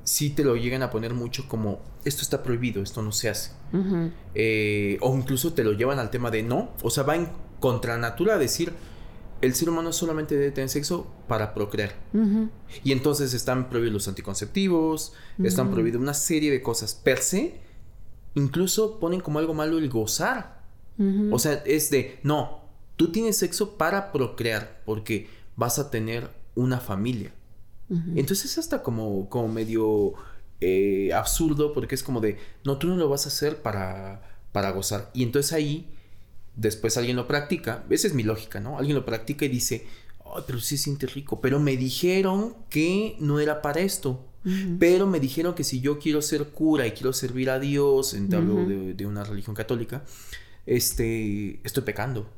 sí te lo llegan a poner mucho como esto está prohibido, esto no se hace. Eh, o incluso te lo llevan al tema de no, o sea, va en contra natura decir el ser humano solamente debe tener sexo para procrear. Y entonces están prohibidos los anticonceptivos, están prohibidos una serie de cosas. Per se, incluso ponen como algo malo el gozar. O sea, es de, no, tú tienes sexo para procrear, porque vas a tener una familia. Entonces es hasta como, como medio eh, absurdo, porque es como de, no, tú no lo vas a hacer para, para gozar. Y entonces ahí después alguien lo practica, esa es mi lógica, ¿no? Alguien lo practica y dice, ay, pero sí se siente rico, pero me dijeron que no era para esto. Pero me dijeron que si yo quiero ser cura y quiero servir a Dios, en hablo de, una religión católica, este, estoy pecando.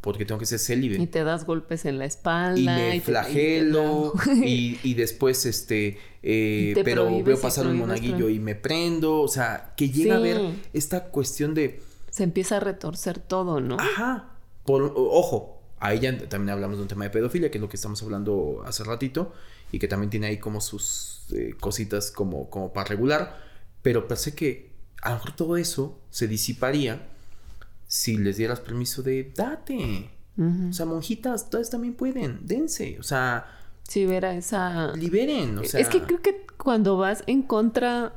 Porque tengo que ser célibe. Y te das golpes en la espalda. Y me flagelo. y, después, este, eh, pero veo pasar un monaguillo y me prendo. O sea, que llega a ver esta cuestión de se empieza a retorcer todo, ¿no? Ajá. Por, ojo, ahí ya también hablamos de un tema de pedofilia, que es lo que estamos hablando hace ratito, y que también tiene ahí como sus eh, cositas como, como para regular, pero pensé que a lo mejor todo eso se disiparía si les dieras permiso de date. O sea, monjitas, todas también pueden, dense, o sea... Sí, ver esa... Liberen, o sea... Es que creo que cuando vas en contra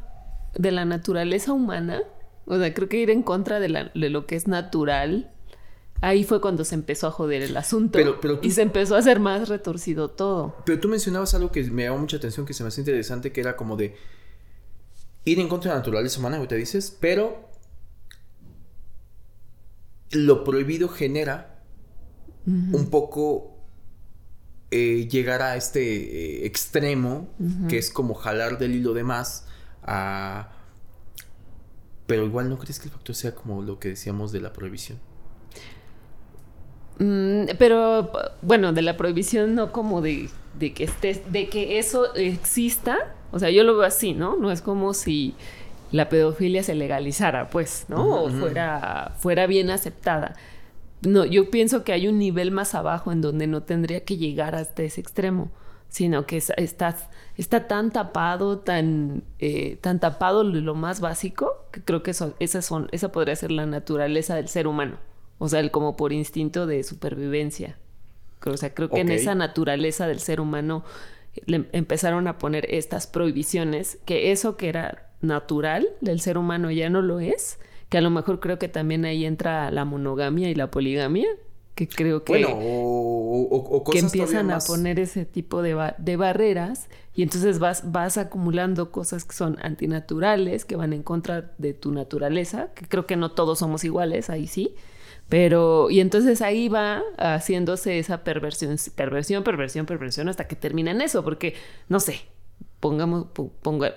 de la naturaleza humana, o sea, creo que ir en contra de, lo que es natural, ahí fue cuando se empezó a joder el asunto. y se empezó a hacer más retorcido todo. Pero tú mencionabas algo que me llamó mucha atención, que se me hace interesante, que era como de ir en contra de la naturaleza humana, te dices, pero lo prohibido genera un poco eh, llegar a este eh, extremo, que es como jalar del hilo de más a pero igual no crees que el factor sea como lo que decíamos de la prohibición. Mm, pero bueno, de la prohibición no como de, que estés, de que eso exista. O sea, yo lo veo así, ¿no? No es como si la pedofilia se legalizara, pues, ¿no? o fuera, fuera bien aceptada. No, yo pienso que hay un nivel más abajo en donde no tendría que llegar hasta ese extremo sino que estás, está tan tapado, tan, eh, tan tapado lo más básico, que creo que eso, esas son, esa podría ser la naturaleza del ser humano. O sea, el como por instinto de supervivencia. O sea, creo que en esa naturaleza del ser humano le empezaron a poner estas prohibiciones, que eso que era natural del ser humano ya no lo es, que a lo mejor creo que también ahí entra la monogamia y la poligamia, que creo que, bueno, o, que empiezan a poner ese tipo de, de, barreras y entonces vas, vas acumulando cosas que son antinaturales, que van en contra de tu naturaleza, que creo que no todos somos iguales, ahí sí, pero y entonces ahí va haciéndose esa perversión, perversión, perversión, perversión hasta que termina en eso, porque no sé, pongamos,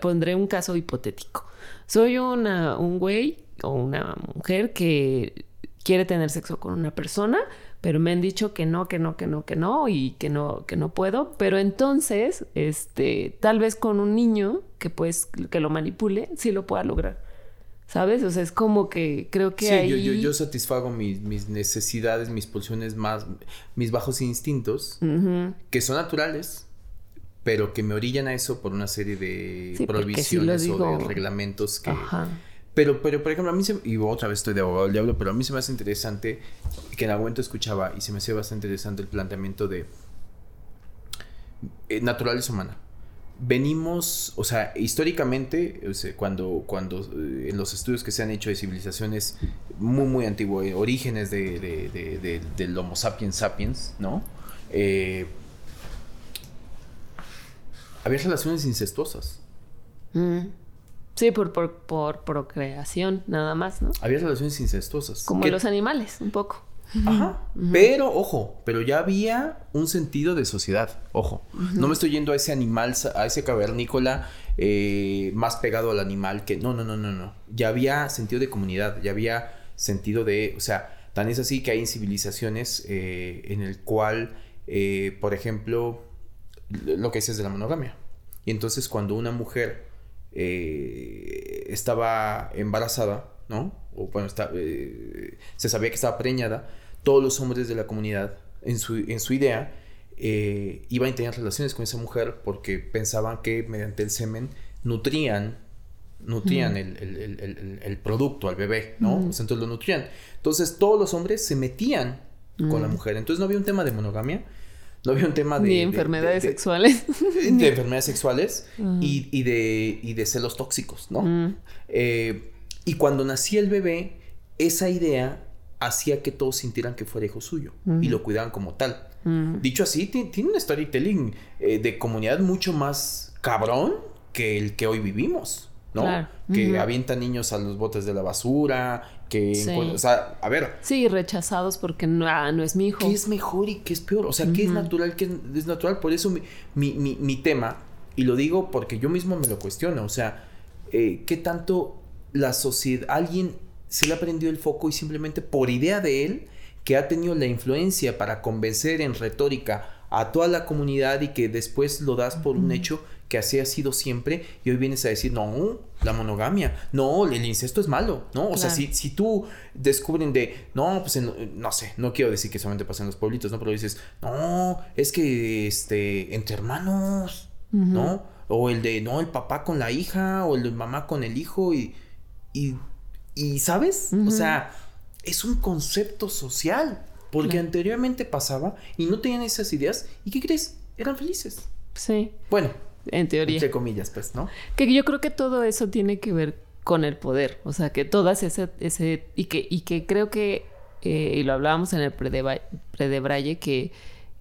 pondré un caso hipotético. Soy una, un güey o una mujer que quiere tener sexo con una persona, pero me han dicho que no, que no, que no, que no y que no, que no puedo. Pero entonces, este, tal vez con un niño que pues que lo manipule, sí lo pueda lograr. ¿Sabes? O sea, es como que creo que sí, yo, yo, yo, satisfago mis, mis, necesidades, mis pulsiones más, mis bajos instintos, que son naturales, pero que me orillan a eso por una serie de prohibiciones o de reglamentos que, pero, pero, por ejemplo, a mí se... Y otra vez estoy de abogado del diablo, pero a mí se me hace interesante que en algún momento escuchaba y se me hacía bastante interesante el planteamiento de eh, naturaleza humana. Venimos, o sea, históricamente, cuando, cuando eh, en los estudios que se han hecho de civilizaciones muy, muy antiguos, eh, orígenes de, de, del Homo sapiens sapiens, ¿no? Había relaciones incestuosas. Mm. Sí, por, por, por procreación, nada más, ¿no? Había relaciones incestuosas. Como los animales, un poco. Ajá. Pero, ojo, pero ya había un sentido de sociedad. Ojo. No me estoy yendo a ese animal, a ese cavernícola eh, más pegado al animal que. No, no, no, no, no. Ya había sentido de comunidad, ya había sentido de. O sea, tan es así que hay civilizaciones eh, en el cual, eh, por ejemplo, lo que dices de la monogamia. Y entonces cuando una mujer eh, estaba embarazada, ¿no? O bueno, está, eh, se sabía que estaba preñada, todos los hombres de la comunidad, en su, en su idea, eh, iban a tener relaciones con esa mujer porque pensaban que mediante el semen nutrían nutrían el, producto al bebé, ¿no? entonces lo nutrían. Entonces todos los hombres se metían con la mujer. Entonces no había un tema de monogamia, no había un tema de... Enfermedades sexuales. De enfermedades sexuales y, de, y de celos tóxicos, ¿no? Eh, y cuando nacía el bebé, esa idea hacía que todos sintieran que fuera hijo suyo y lo cuidaban como tal. Dicho así, tiene un storytelling eh, de comunidad mucho más cabrón que el que hoy vivimos, ¿no? Que avienta niños a los botes de la basura, que... O sea, a ver... Sí, rechazados porque no, ah, no es mi hijo. ¿Qué es mejor y qué es peor? O sea, ¿qué es natural, qué es natural? Por eso mi, mi, tema, y lo digo porque yo mismo me lo cuestiono, o sea, eh, ¿qué tanto la sociedad, alguien se le ha prendido el foco y simplemente por idea de él, que ha tenido la influencia para convencer en retórica a toda la comunidad y que después lo das por un hecho que así ha sido siempre y hoy vienes a decir, no, la monogamia, no, el incesto es malo, ¿no? O sea, si, si tú descubren de, no, pues no sé, no quiero decir que solamente pasa en los pueblitos, ¿no? Pero dices, no, es que, este, entre hermanos, ¿no? O el de, no, el papá con la hija, o el de mamá con el hijo y, y, y ¿sabes? O sea, es un concepto social, porque anteriormente pasaba y no tenían esas ideas y ¿qué crees? Eran felices. Sí. Bueno, en teoría. Entre comillas, pues, ¿no? Que yo creo que todo eso tiene que ver con el poder. O sea, que todas ese, ese y que, y que creo que, eh, y lo hablábamos en el Predebraye, que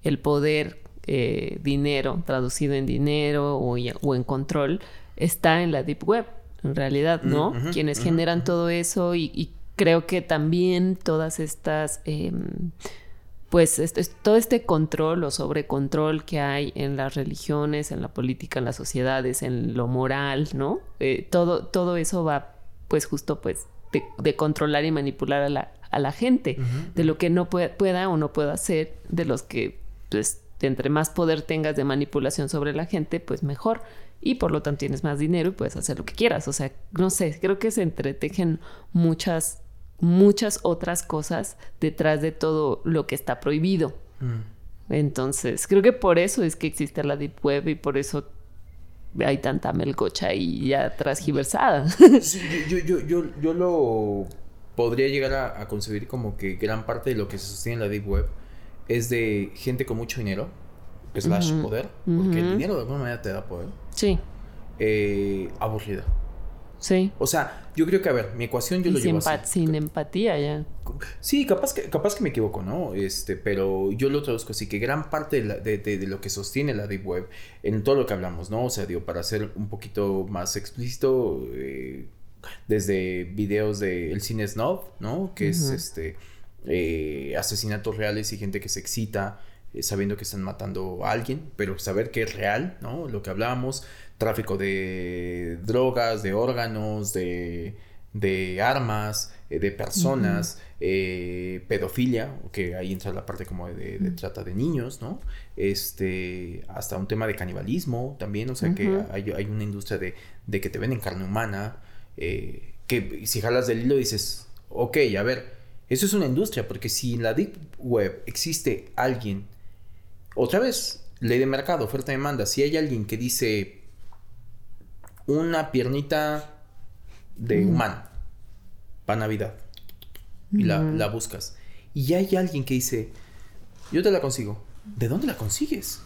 el poder, eh, dinero, traducido en dinero o, o, en control, está en la Deep Web, en realidad, ¿no? Quienes generan todo eso y, y, creo que también todas estas... Eh, pues este, todo este control o sobrecontrol que hay en las religiones, en la política, en las sociedades, en lo moral, ¿no? Eh, todo, todo eso va pues justo pues de, controlar y manipular a la, a la gente, de lo que no pueda o no pueda hacer, de los que pues entre más poder tengas de manipulación sobre la gente, pues mejor. Y por lo tanto tienes más dinero y puedes hacer lo que quieras. O sea, no sé, creo que se entretejen muchas muchas otras cosas detrás de todo lo que está prohibido. Mm. Entonces, creo que por eso es que existe la Deep Web y por eso hay tanta melcocha y ya transgiversada. yo, yo, yo, yo, lo podría llegar a, concebir como que gran parte de lo que se sostiene en la Deep Web es de gente con mucho dinero, slash poder, porque el dinero de alguna manera te da poder. Sí. Eh, aburrida. Sí. O sea, yo creo que, a ver, mi ecuación yo lo llevo así. Sin empatía ya. Sí, capaz que, capaz que me equivoco, ¿no? Este, pero yo lo traduzco así, que gran parte de, lo que sostiene la Deep Web, en todo lo que hablamos, ¿no? O sea, digo, para ser un poquito más explícito, eh, desde videos de El Cine Snob, ¿no? Que es, este, eh, asesinatos reales y gente que se excita eh, sabiendo que están matando a alguien, pero saber que es real, ¿no? Lo que hablábamos, tráfico de drogas, de órganos, de, de armas, eh, de personas, eh, pedofilia, que ahí entra la parte como de, trata de niños, ¿no? Este, hasta un tema de canibalismo también, o sea que hay, hay, una industria de, de, que te venden carne humana, que si jalas del hilo dices, ok, a ver, eso es una industria, porque si en la Deep Web existe alguien, otra vez, ley de mercado, oferta-demanda, si hay alguien que dice, una piernita de humano para Navidad y la, la, buscas. Y hay alguien que dice, yo te la consigo. ¿De dónde la consigues?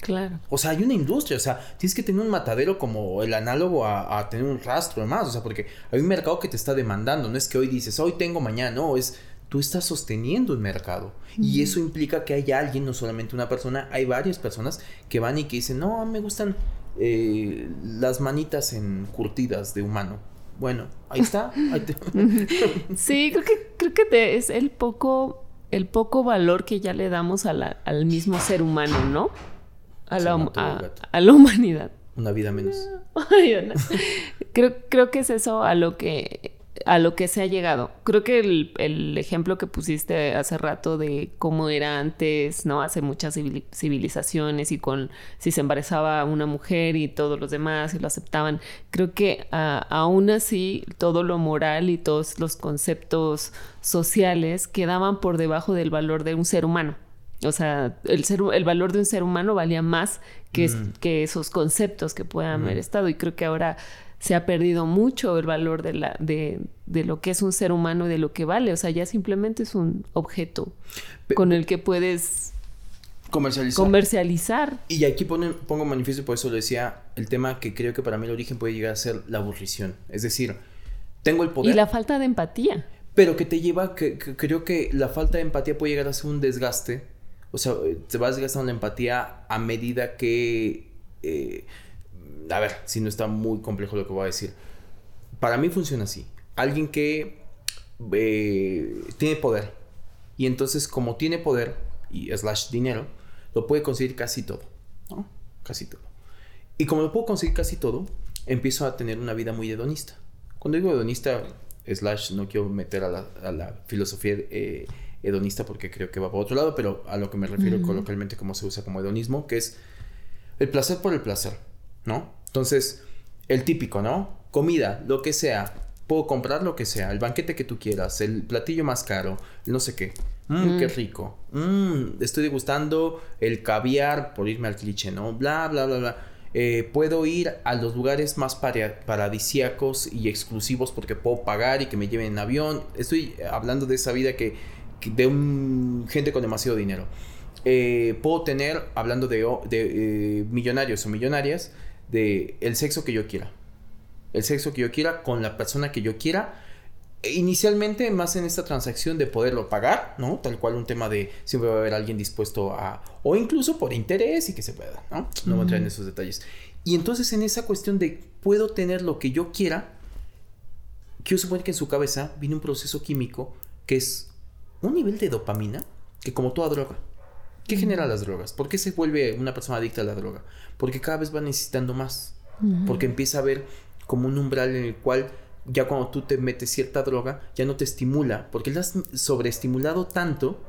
Claro. O sea, hay una industria, o sea, tienes que tener un matadero como el análogo a, tener un rastro más, o sea, porque hay un mercado que te está demandando, no es que hoy dices, hoy tengo, mañana, no, es tú estás sosteniendo un mercado. Y eso implica que hay alguien, no solamente una persona, hay varias personas que van y que dicen, no, me gustan eh, las manitas encurtidas de humano. Bueno, ahí está. sí, creo que, creo que es el poco, el poco valor que ya le damos al mismo ser humano, ¿no? A la, a, la humanidad. Una vida menos. creo, creo que es eso a lo que a lo que se ha llegado. Creo que el, ejemplo que pusiste hace rato de cómo era antes, ¿no? Hace muchas civilizaciones y con si se embarazaba una mujer y todos los demás y lo aceptaban. Creo que aún así todo lo moral y todos los conceptos sociales quedaban por debajo del valor de un ser humano. O sea, el, ser, el valor de un ser humano valía más que, mm. que esos conceptos que puedan haber mm. estado. Y creo que ahora se ha perdido mucho el valor de, la, de, de, lo que es un ser humano y de lo que vale. O sea, ya simplemente es un objeto con el que puedes comercializar. comercializar. Y aquí pongo manifiesto, por eso lo decía, el tema que creo que para mí el origen puede llegar a ser la aburrición. Es decir, tengo el poder. Y la falta de empatía. Pero que te lleva, que, creo que la falta de empatía puede llegar a ser un desgaste. O sea, te vas desgastando la empatía a medida que... Eh, a ver, si no está muy complejo lo que voy a decir. Para mí funciona así. Alguien que eh, tiene poder. Y entonces como tiene poder y slash dinero, lo puede conseguir casi todo. ¿no? Casi todo. Y como lo puedo conseguir casi todo, empiezo a tener una vida muy hedonista. Cuando digo hedonista, slash, no quiero meter a la, filosofía eh, hedonista porque creo que va por otro lado, pero a lo que me refiero coloquialmente como se usa como hedonismo, que es el placer por el placer, ¿no? Entonces, el típico, ¿no? Comida, lo que sea. Puedo comprar lo que sea, el banquete que tú quieras, el platillo más caro, no sé qué. Mmm, qué rico. Mmm, estoy degustando el caviar, por irme al cliché, ¿no? Bla, bla, bla, bla. Eh, puedo ir a los lugares más paradisíacos y exclusivos porque puedo pagar y que me lleven en avión. Estoy hablando de esa vida que, de un gente con demasiado dinero. Eh, puedo tener, hablando de, de eh, millonarios o millonarias, de el sexo que yo quiera. El sexo que yo quiera con la persona que yo quiera. E inicialmente más en esta transacción de poderlo pagar, ¿no? Tal cual un tema de siempre va a haber alguien dispuesto a... o incluso por interés y que se pueda, ¿no? No voy a entrar en esos detalles. Y entonces en esa cuestión de puedo tener lo que yo quiera, quiero suponer que en su cabeza viene un proceso químico que es un nivel de dopamina que como toda droga ¿Qué genera las drogas? ¿Por qué se vuelve una persona adicta a la droga? Porque cada vez va necesitando más. Porque empieza a ver como un umbral en el cual ya cuando tú te metes cierta droga, ya no te estimula. Porque la has sobreestimulado tanto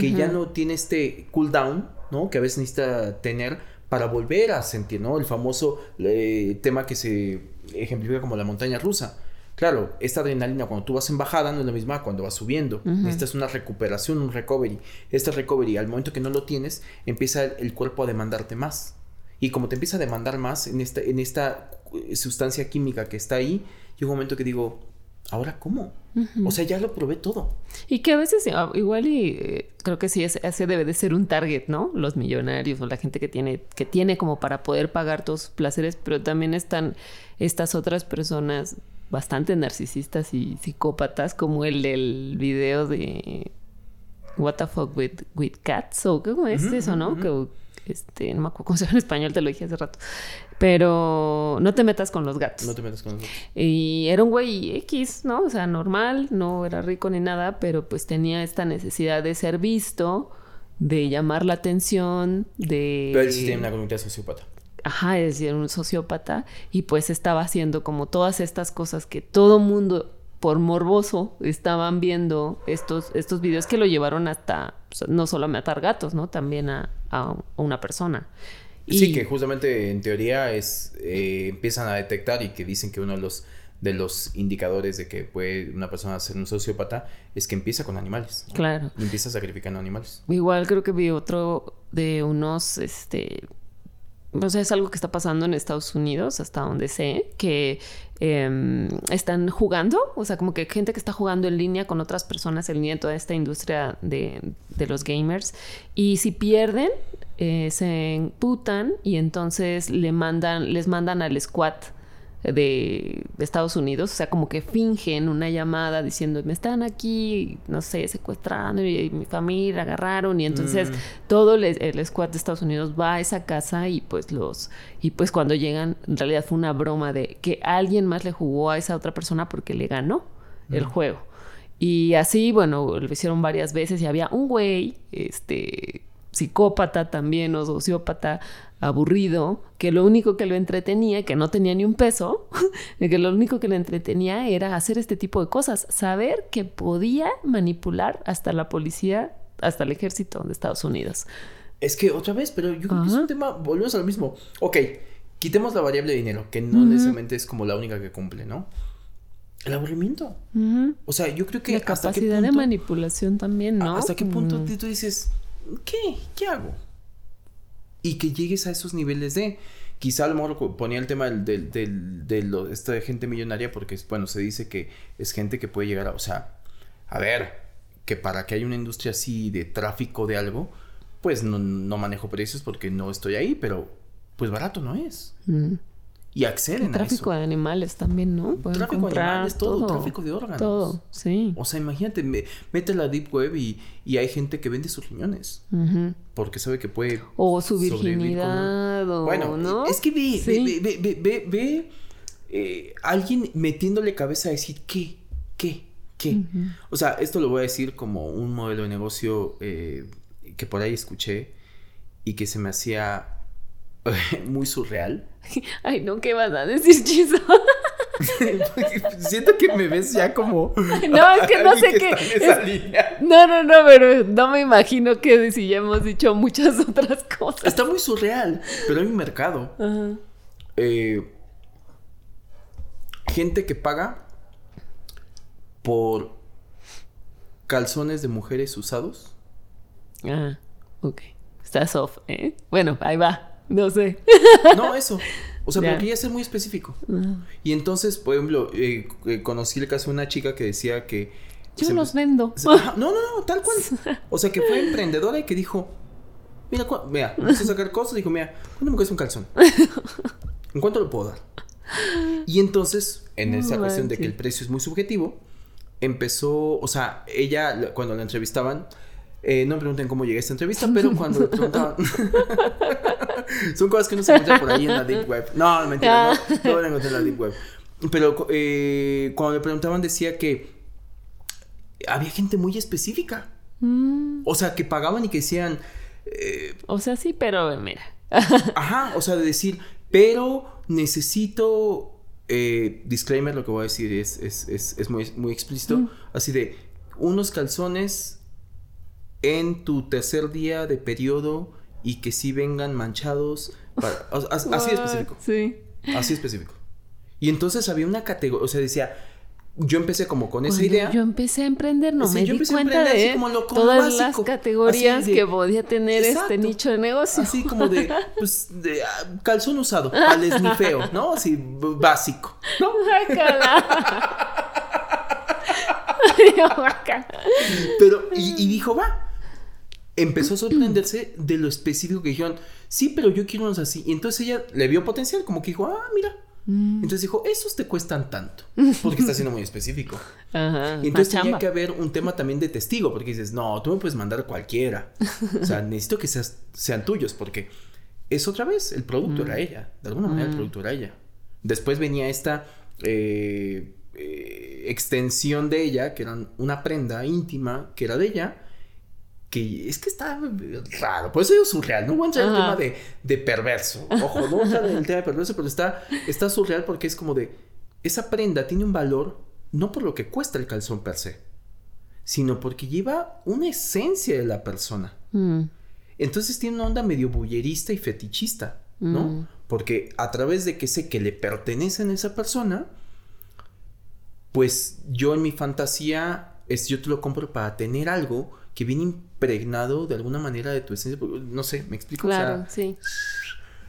que ya no tiene este cooldown, ¿no? Que a veces necesita tener para volver a sentir, ¿no? El famoso eh, tema que se ejemplifica como la montaña rusa Claro, esta adrenalina cuando tú vas en bajada no es la misma cuando vas subiendo. Esta es una recuperación, un recovery. Este recovery, al momento que no lo tienes, empieza el, cuerpo a demandarte más. Y como te empieza a demandar más en esta, en esta sustancia química que está ahí, llega un momento que digo, ¿ahora cómo? O sea, ya lo probé todo. Y que a veces, ah, igual y eh, creo que sí, ese, debe de ser un target, ¿no? Los millonarios o la gente que tiene, que tiene como para poder pagar todos sus placeres, pero también están estas otras personas bastante narcisistas y psicópatas, como el del video de What the fuck with, with cats, o cómo es eso, ¿no? Que este, no me acuerdo cómo se llama en español, te lo dije hace rato. Pero no te metas con los gatos. No te metas con los gatos. Y era un güey X, ¿no? O sea, normal, no era rico ni nada, pero pues tenía esta necesidad de ser visto, de llamar la atención, de... Pero él sí tiene una conducta sociópata ajá, es decir, un sociópata, y pues estaba haciendo como todas estas cosas que todo mundo por morboso estaban viendo estos, estos videos que lo llevaron hasta, no solo a matar gatos, ¿no? También a, una persona. Sí, que justamente en teoría es, eh, empiezan a detectar y que dicen que uno de los, de los indicadores de que puede una persona ser un sociópata es que empieza con animales. Claro. Y empieza sacrificando animales. Igual creo que vi otro de unos, este, o sea, es algo que está pasando en Estados Unidos, hasta donde sé, que em, están jugando, o sea, como que gente que está jugando en línea con otras personas en línea en toda esta industria de, de los gamers. Y si pierden, eh, se emputan y entonces le mandan, les mandan al squad de, Estados Unidos, o sea, como que fingen una llamada diciendo, me están aquí, no sé, secuestrando y, mi familia agarraron y entonces mm. todo el, squad de Estados Unidos va a esa casa y pues los, y pues cuando llegan, en realidad fue una broma de que alguien más le jugó a esa otra persona porque le ganó el mm. juego. Y así, bueno, lo hicieron varias veces y había un güey, este, psicópata también o sociópata aburrido, que lo único que lo entretenía, que no tenía ni un peso, que lo único que lo entretenía era hacer este tipo de cosas, saber que podía manipular hasta la policía, hasta el ejército de Estados Unidos. Es que otra vez, pero yo creo que es un tema, volvemos a lo mismo. Ok, quitemos la variable de dinero, que no necesariamente es como la única que cumple, ¿no? El aburrimiento. O sea, yo creo que... La capacidad de manipulación también, ¿no? ¿Hasta qué punto tú dices, ¿qué? ¿Qué hago? Y que llegues a esos niveles de... Quizá a lo mejor ponía el tema del, del, de esta gente millonaria porque, bueno, se dice que es gente que puede llegar a... O sea, a ver, que para que haya una industria así de tráfico de algo, pues no, no manejo precios porque no estoy ahí, pero pues barato no es. Mm. Y acceden a tráfico de animales también, ¿no? tráfico de animales, todo, tráfico de órganos. Todo, sí. O sea, imagínate, mete la Deep Web y, y hay gente que vende sus riñones. Porque sabe que puede. O su virginidad, o. Bueno, ¿no? es que ve, ve, ve, ve, ve, ve eh, alguien metiéndole cabeza a decir, ¿qué? ¿Qué? ¿Qué? O sea, esto lo voy a decir como un modelo de negocio eh, que por ahí escuché y que se me hacía muy surreal. Ay, no, ¿qué vas a decir, Chizo? Siento que me ves ya como. No, es que no sé qué. No, no, no, pero no me imagino que si ya hemos dicho muchas otras cosas. Está muy surreal, pero hay un mercado. Eh, gente que paga por calzones de mujeres usados. Ah, ok. Está soft, ¿eh? Bueno, ahí va. No sé. No, eso. O sea, porque ya ser muy específico. Y entonces, por ejemplo, eh, eh, conocí el caso de una chica que decía que... Yo los vendo. no, no, no, tal cual. O sea, que fue emprendedora y que dijo, mira, mira, a sacar cosas. Dijo, mira, ¿cuánto me cuesta un calzón? ¿En cuánto lo puedo dar? Y entonces, en esa cuestión de que el precio es muy subjetivo, empezó, o sea, ella, cuando la entrevistaban, eh, no me pregunten cómo llegué a esta entrevista, pero cuando le preguntaban. Son cosas que no se encuentran por ahí en la Deep Web. No, mentira, no, no la encontré en la Deep Web. Pero eh, cuando le preguntaban, decía que había gente muy específica. Mm. O sea, que pagaban y que decían. Eh, o sea, sí, pero mira. ajá, o sea, de decir, pero necesito. disclaimer, lo que voy a decir es, es, es, muy, muy explícito. Mm. Así de unos calzones en tu tercer día de periodo y que sí vengan manchados. así específico. Sí. Así específico. Y entonces había una categoría, o sea, decía, yo empecé como con esa idea. Yo empecé a emprender, no me di cuenta de todas las categorías que podía tener este nicho de negocio. Así como de, pues, de ah, calzón usado, al esnifeo, ¿no? Así básico, ¿no? Pero, y, y dijo, va, empezó a sorprenderse de lo específico que dijeron, sí, pero yo quiero unos así. Y entonces ella le vio potencial, como que dijo, ah, mira. Mm. Entonces dijo, esos te cuestan tanto, porque está siendo muy específico. Ajá, y entonces tenía que haber un tema también de testigo, porque dices, no, tú me puedes mandar cualquiera. O sea, necesito que sean tuyos, porque es otra vez, el producto era mm. ella. De alguna manera el mm. producto era ella. Después venía esta eh, eh, extensión de ella, que era una prenda íntima, que era de ella que es que está raro, por eso es surreal, no voy a entrar en el tema de, de, perverso, ojo, no voy a entrar en el tema de perverso, pero está, está surreal porque es como de, esa prenda tiene un valor no por lo que cuesta el calzón per se, sino porque lleva una esencia de la persona. Mm. Entonces tiene una onda medio bullerista y fetichista, ¿no? Mm. Porque a través de que sé que le pertenecen a esa persona, pues yo en mi fantasía es yo te lo compro para tener algo que viene impregnado de alguna manera de tu esencia. No sé, ¿me explico? Claro, sí.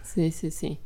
Sí, sí, sí.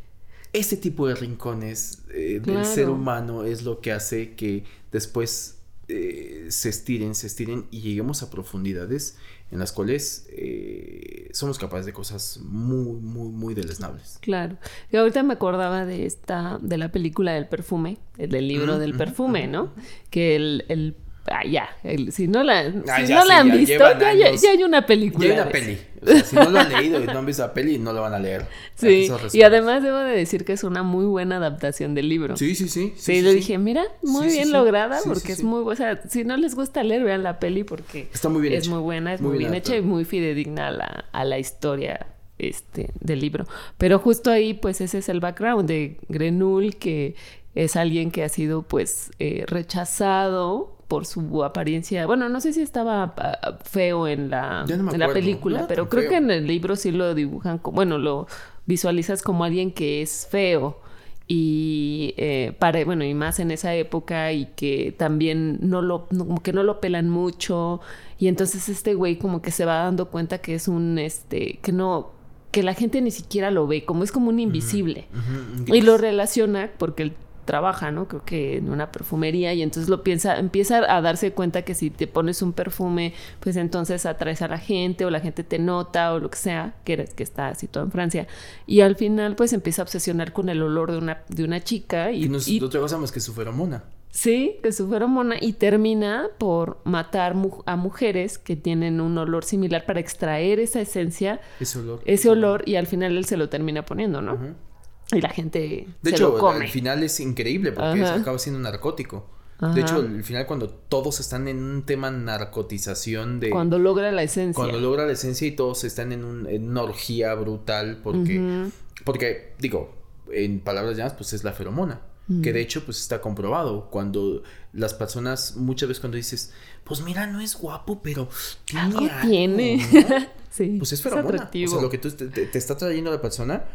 Ese tipo de rincones eh, del ser humano es lo que hace que después eh, se estiren, se estiren y lleguemos a profundidades en las cuales eh, somos capaces de cosas muy, muy, muy deleznables. Claro. Y ahorita me acordaba de esta, de la película del perfume, del libro del perfume, ¿no? Que el, el Ah, ya, el- si no la, Ah, si ya, no la han visto, ya, ya- años. ya hay una película. Ya hay una peli. O sea, si no lo han leído y no han visto la peli, no lo van a leer. Sí, y además debo de decir que es una muy buena adaptación del libro. Sí, sí, sí. Sí, le dije, mira, muy Sí, bien lograda, porque es muy, o sea, si no les gusta leer, vean la peli porque Está muy bien es hecha. muy buena, es Muy bien hecha y muy fidedigna a la, a la historia este, del libro. Pero justo ahí, pues ese es el background de Grenul, que es alguien que ha sido, pues, eh, rechazado por su apariencia. Bueno, no sé si estaba ah, feo en la, no en la película, No pero creo feo. que en el libro sí lo dibujan, como, bueno, lo visualizas como alguien que es feo y eh, para, bueno y más en esa época y que también no lo no- como que no lo pelan mucho y entonces este güey como que se va dando cuenta que es un este que no que la gente ni siquiera lo ve como es como un invisible y lo relaciona porque él trabaja, ¿no? Creo que en una perfumería y entonces lo piensa, empieza a darse cuenta que si te pones un perfume, pues entonces atraes a la gente o la gente te nota o lo que sea, que, eres, que está situado en Francia. Y al final pues empieza a obsesionar con el olor de una, de una chica y, no es y- otra cosa más que su feromona. sí, que su feromona y termina por matar mu- a mujeres que tienen un olor similar para extraer esa esencia, Ese olor. ese olor y al final él se lo termina poniendo, ¿no? Y la gente De se hecho, lo come. al final es increíble porque Ajá. se acaba siendo un narcótico. Ajá. De hecho, al final cuando todos están en un tema narcotización de... Cuando logra la esencia. cuando logra la esencia y todos están en, un- en una orgía brutal porque... Porque, digo, en palabras llanas, pues es la feromona. Que de hecho, pues está comprobado. Cuando las personas, muchas veces cuando dices, pues mira, no es guapo, pero tiene Algo algo, tiene. ¿no? sí. Pues es feromona. o atractivo. sea, lo que tú te, te- te está trayendo la persona,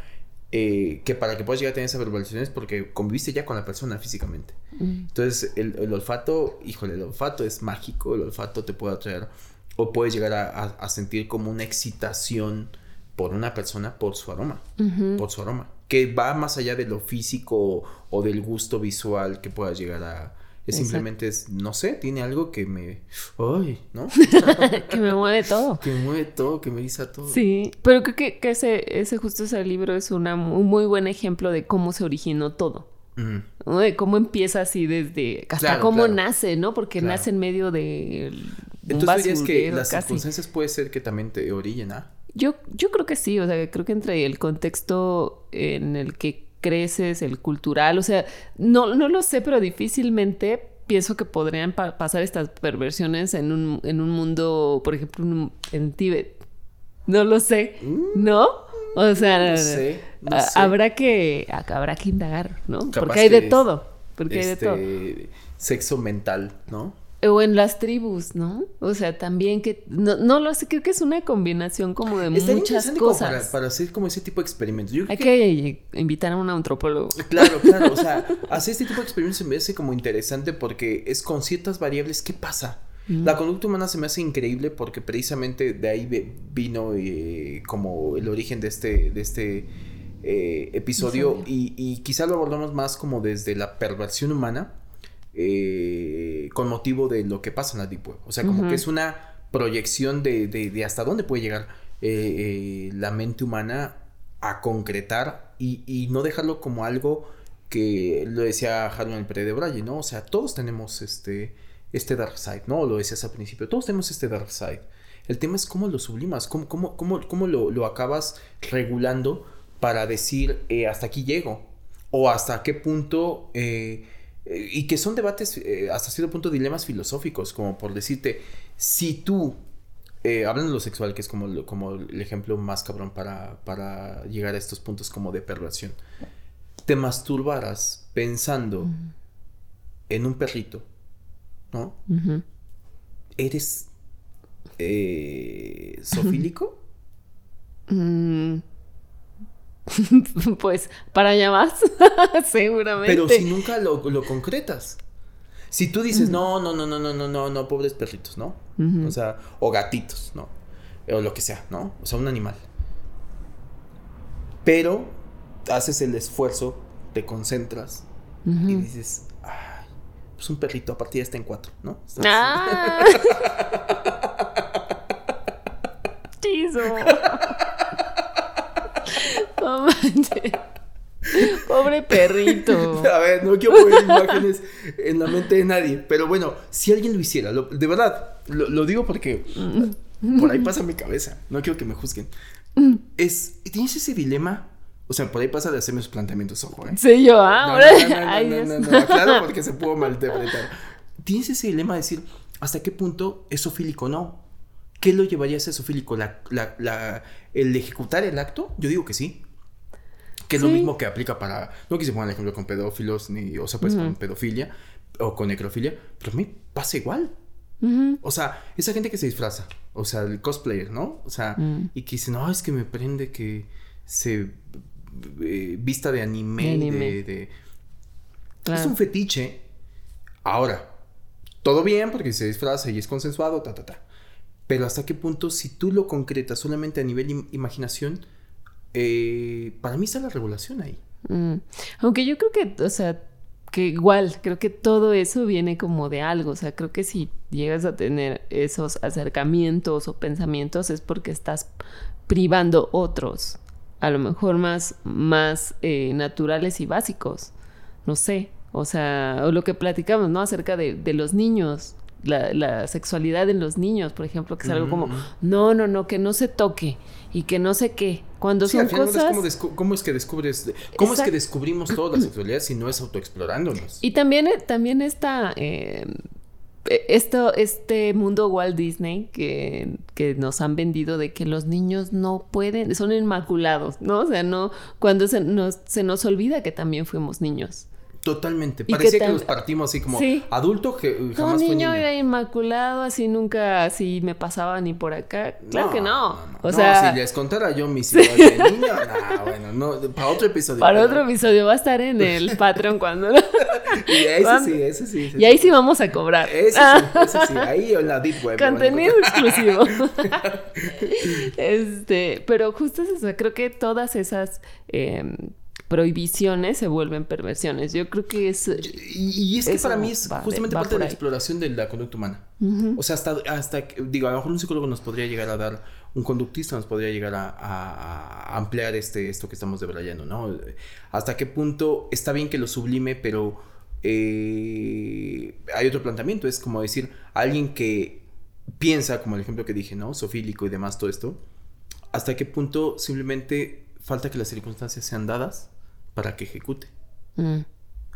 eh, que para que puedas llegar a tener esa verbalización es porque conviviste ya con la persona físicamente. Mm. Entonces, el, el olfato, híjole, el olfato es mágico, el olfato te puede atraer o puedes llegar a, a- a sentir como una excitación por una persona por su aroma, por su aroma, que va más allá de lo físico o del gusto visual que puedas llegar a... Es Exacto. simplemente es, no sé, tiene algo que me... ¡Ay! ¿No? que me mueve todo. que me mueve todo, que me guisa todo. Sí, pero creo que, que ese, ese justo ese libro es una, un muy buen ejemplo de cómo se originó todo. Mm. ¿no? De cómo empieza así desde hasta Claro, cómo claro. nace, ¿no? Porque Claro. nace en medio de Entonces dirías que las casi. circunstancias puede ser que también te orillen a... Yo, yo creo que sí, o sea, creo que entre el contexto en el que creces, el cultural, o sea, no, no lo sé, pero difícilmente pienso que podrían pa- pasar estas perversiones en un, en un mundo, por ejemplo, en, en Tíbet. No lo sé, ¿no? O sea, Mm. No sé, no a- sé. habrá que habrá que indagar, ¿no? Capaz Porque hay de todo, porque hay de todo. este, sexo mental, ¿no? O en las tribus, ¿no? O sea, también que no, no lo sé, creo que es una combinación como de Estaría muchas cosas. Para, para hacer como ese tipo de experimentos. Yo Hay que, que invitar a un antropólogo. Claro, claro. O sea, hacer este tipo de experimentos se me hace como interesante porque es con ciertas variables. ¿Qué pasa? La conducta humana se me hace increíble porque precisamente de ahí vino eh, como el origen de este, de este eh, episodio Episodio. y, y quizá lo abordamos más como desde la perversión humana eh, con motivo de lo que pasa en la Deep Web. O sea, como que es una proyección de, de- de hasta dónde puede llegar eh, eh, la mente humana a concretar y, y no dejarlo como algo que lo decía Harold Pere de Braille, ¿no? O sea, todos tenemos este, este dark side, ¿no? Lo decías al principio, todos tenemos este dark side. El tema es cómo lo sublimas, cómo, cómo, cómo, cómo lo, lo acabas regulando para decir eh, hasta aquí llego o hasta qué punto... eh, eh, y que son debates eh, hasta cierto punto dilemas filosóficos, como por decirte, si tú, eh, hablando de lo sexual, que es como, como el ejemplo más cabrón para, para llegar a estos puntos como de perversión, te masturbaras pensando en un perrito, ¿no? ¿Eres eh, sofílico? Mm. pues para allá vas, seguramente. Pero si nunca lo, lo concretas. Si tú dices, no, no, no, no, no, no, no, no, pobres perritos, ¿no? O sea, o gatitos, ¿no? O lo que sea, ¿no? O sea, un animal. Pero haces el esfuerzo, te concentras y dices, ay, pues un perrito, a partir ya está en cuatro, ¿no? ¡Ah! Pobre perrito. A ver, no quiero poner imágenes en la mente de nadie. Pero bueno, si alguien lo hiciera, de verdad, lo, digo porque por ahí pasa mi cabeza. No quiero que me juzguen. Es, ¿tienes ese dilema? O sea, por ahí pasa de hacerme esos planteamientos, ojo, ¿eh? Sí, yo, ah, no, no, no, claro, porque se pudo malinterpretar. Tienes ese dilema de decir, ¿hasta qué punto es sofílico o no? ¿Qué lo llevaría a ser sofílico? ¿La, la, la, ¿El ejecutar el acto? Yo digo que sí. Que es lo mismo que aplica para. No quise poner el ejemplo con pedófilos, ni. O sea, pues con pedofilia o con necrofilia, pero a mí pasa igual. O sea, esa gente que se disfraza, o sea, el cosplayer, ¿no? O sea, mm. y que dice, no, es que me prende que se eh, vista de anime, de. Es un fetiche. Ahora, todo bien porque se disfraza y es consensuado, ta, ta, ta. Pero hasta qué punto, si tú lo concretas solamente a nivel imaginación, eh, para mí está la regulación ahí. Mm. Aunque yo creo que, o sea, que igual, creo que todo eso viene como de algo, o sea, creo que si llegas a tener esos acercamientos o pensamientos es porque estás privando otros, a lo mejor más, más eh, naturales y básicos, no sé, o sea, o lo que platicamos, ¿no? Acerca de, de los niños, la, sexualidad en los niños, por ejemplo, que es algo como, no, no, no, que no se toque y que no sé qué. Cuando son cosas... ¿cómo, es que descubres, cómo es que descubrimos toda la sexualidad si no es autoexplorándonos? Y también, eh, también está... Eh, esto, este mundo Walt Disney que, que, nos han vendido de que los niños no pueden, son inmaculados, ¿no? O sea, no, cuando se nos, se nos olvida que también fuimos niños. Totalmente. Parecía que, los partimos así como adulto que jamás un niño era inmaculado, así nunca así me pasaba ni por acá. Claro que no. o sea, si les contara yo mis ideas de niño, bueno, no, para otro episodio. Para otro episodio va a estar en el Patreon cuando Y ese sí, ese sí. y ahí sí vamos a cobrar. Ese sí, ese sí, ahí en la deep web. Contenido exclusivo. este, pero justo es eso, creo que todas esas eh, prohibiciones se vuelven perversiones. Yo creo que es... Y, es que para mí es justamente parte de la exploración de la conducta humana. O sea, hasta, hasta, digo, a lo mejor un psicólogo nos podría llegar a dar, un conductista nos podría llegar a, ampliar este, esto que estamos debrayando, ¿no? Hasta qué punto está bien que lo sublime, pero eh, hay otro planteamiento, es como decir, alguien que piensa, como el ejemplo que dije, ¿no? Sofílico y demás, todo esto, hasta qué punto simplemente falta que las circunstancias sean dadas para que ejecute. Mm.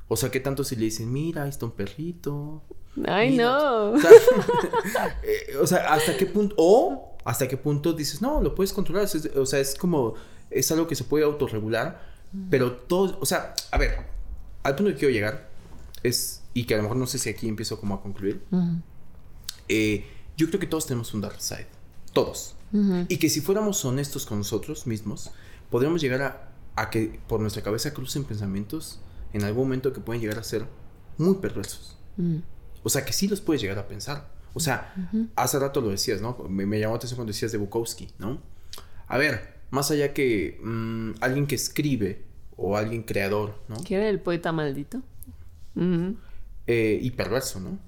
O sea, ¿qué tanto si le dicen, mira, ahí está un perrito? Ay, no. Eh, o sea, ¿hasta qué punto? O hasta qué punto dices, no, lo puedes controlar. o sea, es como, es algo que se puede autorregular, mm. pero todo, o sea, a ver, al punto que quiero llegar es, y que a lo mejor no sé si aquí empiezo como a concluir, eh, yo creo que todos tenemos un dark side, todos. Y que si fuéramos honestos con nosotros mismos, podríamos llegar a a que por nuestra cabeza crucen pensamientos en algún momento que pueden llegar a ser muy perversos. Mm. O sea, que sí los puedes llegar a pensar. O sea, hace rato lo decías, ¿no? Me, llamó la atención cuando decías de Bukowski, ¿no? A ver, más allá que mm, alguien que escribe o alguien creador, ¿no? ¿Quién era el poeta maldito? Eh, y perverso, ¿no?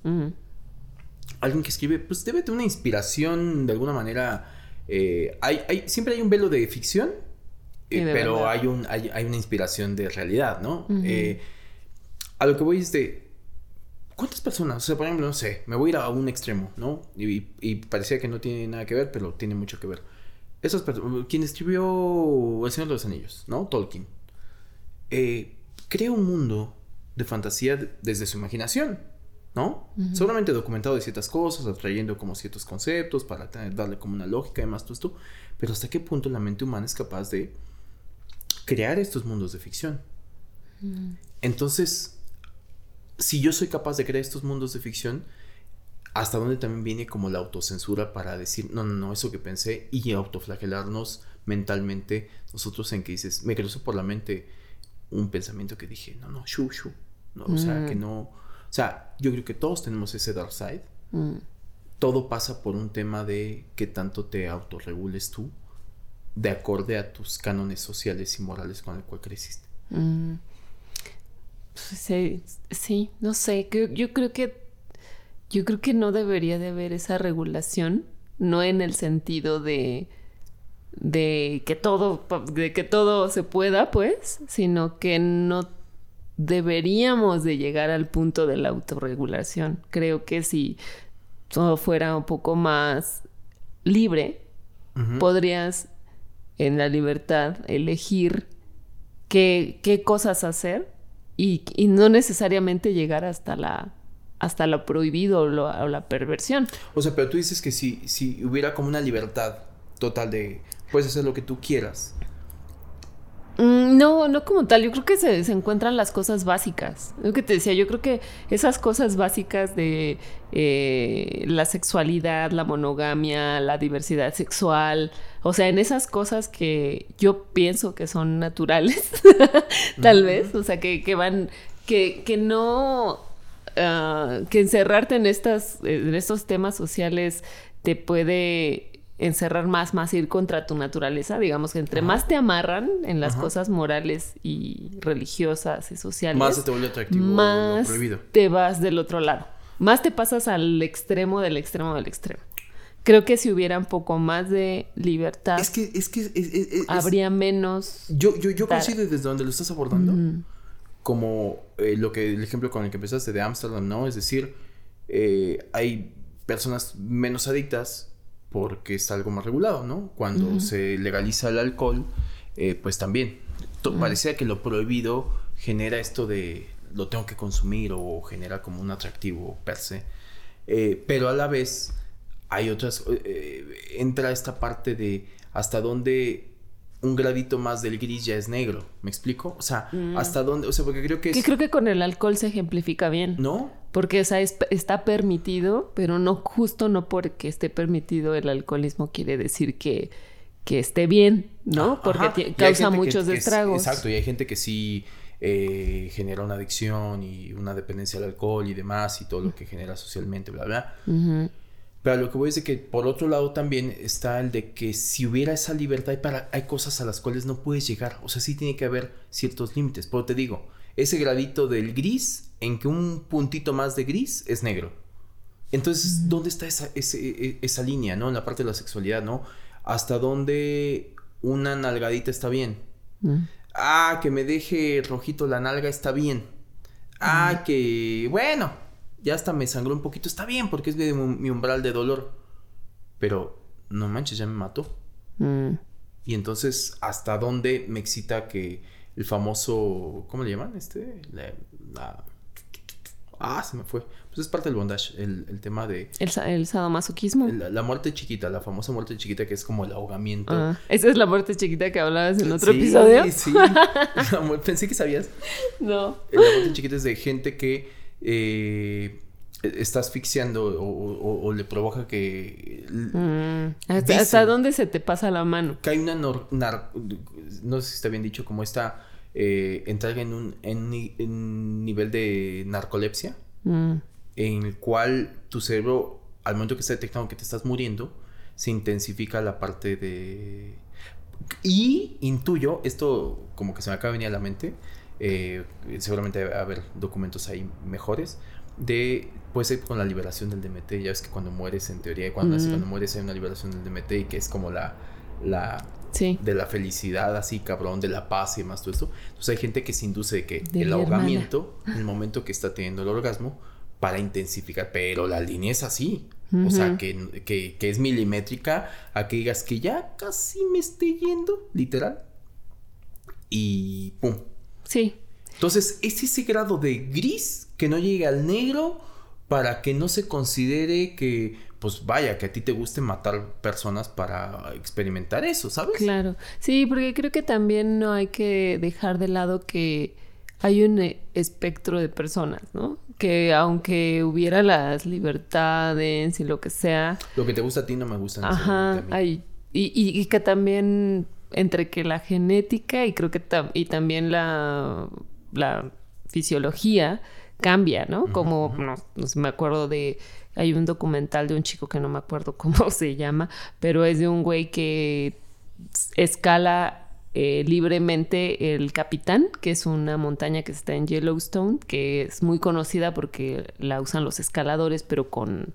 Alguien que escribe, pues debe tener una inspiración de alguna manera. Eh, hay, hay, siempre hay un velo de ficción eh, pero hay, un, hay, una inspiración de realidad, ¿no? Eh, a lo que voy es de... ¿Cuántas personas? O sea, por ejemplo, no sé, me voy a ir a un extremo, ¿no? Y, parecía que no tiene nada que ver, pero tiene mucho que ver. Esas personas, quien escribió El Señor de los Anillos, ¿no? Tolkien. Eh, crea un mundo de fantasía desde su imaginación, ¿no? Solamente documentado de ciertas cosas, atrayendo como ciertos conceptos para darle como una lógica y demás todo esto. Pero hasta qué punto la mente humana es capaz de crear estos mundos de ficción. Mm. Entonces, si yo soy capaz de crear estos mundos de ficción, hasta dónde también viene como la autocensura para decir, no, no, no, eso que pensé y autoflagelarnos mentalmente nosotros en que dices, me cruzó por la mente un pensamiento que dije, no, no, shu, shu, no, o sea, que mm. no, o sea, yo creo que todos tenemos ese dark side. Mm. Todo pasa por un tema de qué tanto te autorregules tú de acorde a tus cánones sociales y morales con el cual creciste. Mm. Sí, sí, no sé, yo creo que yo creo que no debería de haber esa regulación, no en el sentido de de que todo de que todo se pueda, pues, sino que no deberíamos de llegar al punto de la autorregulación. Creo que si todo fuera un poco más libre, podrías en la libertad elegir qué, qué cosas hacer y, no necesariamente llegar hasta la hasta lo prohibido o, la perversión. O sea, pero tú dices que si, si hubiera como una libertad total de puedes hacer lo que tú quieras, no, no como tal. Yo creo que se, encuentran las cosas básicas. Lo que te decía, yo creo que esas cosas básicas de eh, la sexualidad, la monogamia, la diversidad sexual, o sea, en esas cosas que yo pienso que son naturales, tal vez, o sea, que, que van, que, que no, ah, que encerrarte en, estas, en estos temas sociales te puede encerrar más, más ir contra tu naturaleza. Digamos que entre más te amarran en las cosas morales y religiosas y sociales, más se te vuelve atractivo más te vas del otro lado. Más te pasas al extremo del extremo del extremo. Creo que si hubiera un poco más de libertad, es que, es que habría menos. Yo, yo, yo coincido desde donde lo estás abordando, como eh, lo que el ejemplo con el que empezaste de Amsterdam, ¿no? Es decir, eh, hay personas menos adictas porque es algo más regulado, ¿no? Cuando se legaliza el alcohol, eh, pues también parecía que lo prohibido genera esto de lo tengo que consumir o genera como un atractivo per se. Eh, pero a la vez hay otras, eh, entra esta parte de hasta dónde un gradito más del gris ya es negro, ¿me explico? O sea, mm. hasta dónde, o sea, porque creo que es... Que creo que con el alcohol se ejemplifica bien. ¿No? Porque o sea, está permitido, pero no justo no porque esté permitido el alcoholismo quiere decir que, que esté bien, ¿no? porque causa muchos estragos. exacto, y hay gente que sí eh, genera una adicción y una dependencia al alcohol y demás y todo lo que genera socialmente, bla, bla. Pero lo que voy a decir que por otro lado también está el de que si hubiera esa libertad, para, hay cosas a las cuales no puedes llegar. O sea, sí tiene que haber ciertos límites. Pero te digo, ese gradito del gris en que un puntito más de gris es negro. Entonces, ¿dónde está esa, e, e, esa línea, no? En la parte de la sexualidad, ¿no? Hasta dónde una nalgadita está bien. Ah, que me deje rojito la nalga está bien. Ah, que, bueno, ya hasta me sangró un poquito, está bien, porque es mi umbral de dolor. Pero, no manches, ya me mató. Mm. Y entonces, ¿hasta dónde me excita que el famoso, ¿cómo le llaman? Este, la, ah, se me fue. Pues es parte del bondage, el, tema de... El, el sadomasoquismo. la, muerte chiquita, la famosa muerte chiquita que es como el ahogamiento. Ah, esa es la muerte chiquita que hablabas en otro episodio. Sí, Pensé que sabías. No. La muerte chiquita es de gente que eh, está asfixiando o, le provoca que... Mm. ¿Hasta, dónde se te pasa la mano? Que hay una... no sé si está bien dicho, como esta... Eh, entrar en un en, nivel de narcolepsia, mm. en el cual tu cerebro, al momento que está detectando que te estás muriendo, se intensifica la parte de... Y intuyo, esto como que se me acaba de venir a la mente, eh, seguramente va a haber documentos ahí mejores, de puede ser con la liberación del DMT, ya ves que cuando mueres en teoría, cuando, cuando mueres hay una liberación del DMT y que es como la, la de la felicidad así cabrón, de la paz y más todo esto. Entonces hay gente que se induce de que el ahogamiento, en el momento que está teniendo el orgasmo, para intensificar, pero la línea es así. O sea, que, que, que, es milimétrica a que digas que ya casi me esté yendo, literal. Y pum. Sí. Entonces, es ese grado de gris que no llegue al negro para que no se considere que, pues vaya, que a ti te guste matar personas para experimentar eso, ¿sabes? Claro, sí, porque creo que también no hay que dejar de lado que hay un eh, espectro de personas, ¿no? Que aunque hubiera las libertades y lo que sea... Lo que te gusta a ti no me gusta. Ajá, hay, y, y, que también entre que la genética y creo que y también la, la fisiología cambia, ¿no? Como, no, me acuerdo de, hay un documental de un chico que no me acuerdo cómo se llama, pero es de un güey que escala eh, libremente el Capitán, que es una montaña que está en Yellowstone, que es muy conocida porque la usan los escaladores, pero con,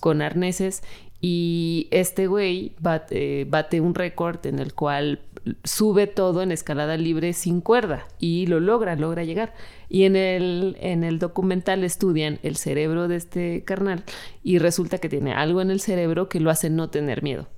con arneses. Y este güey bate, bate un récord en el cual sube todo en escalada libre sin cuerda y lo logra, logra llegar. Y en el, en el documental estudian el cerebro de este carnal y resulta que tiene algo en el cerebro que lo hace no tener miedo.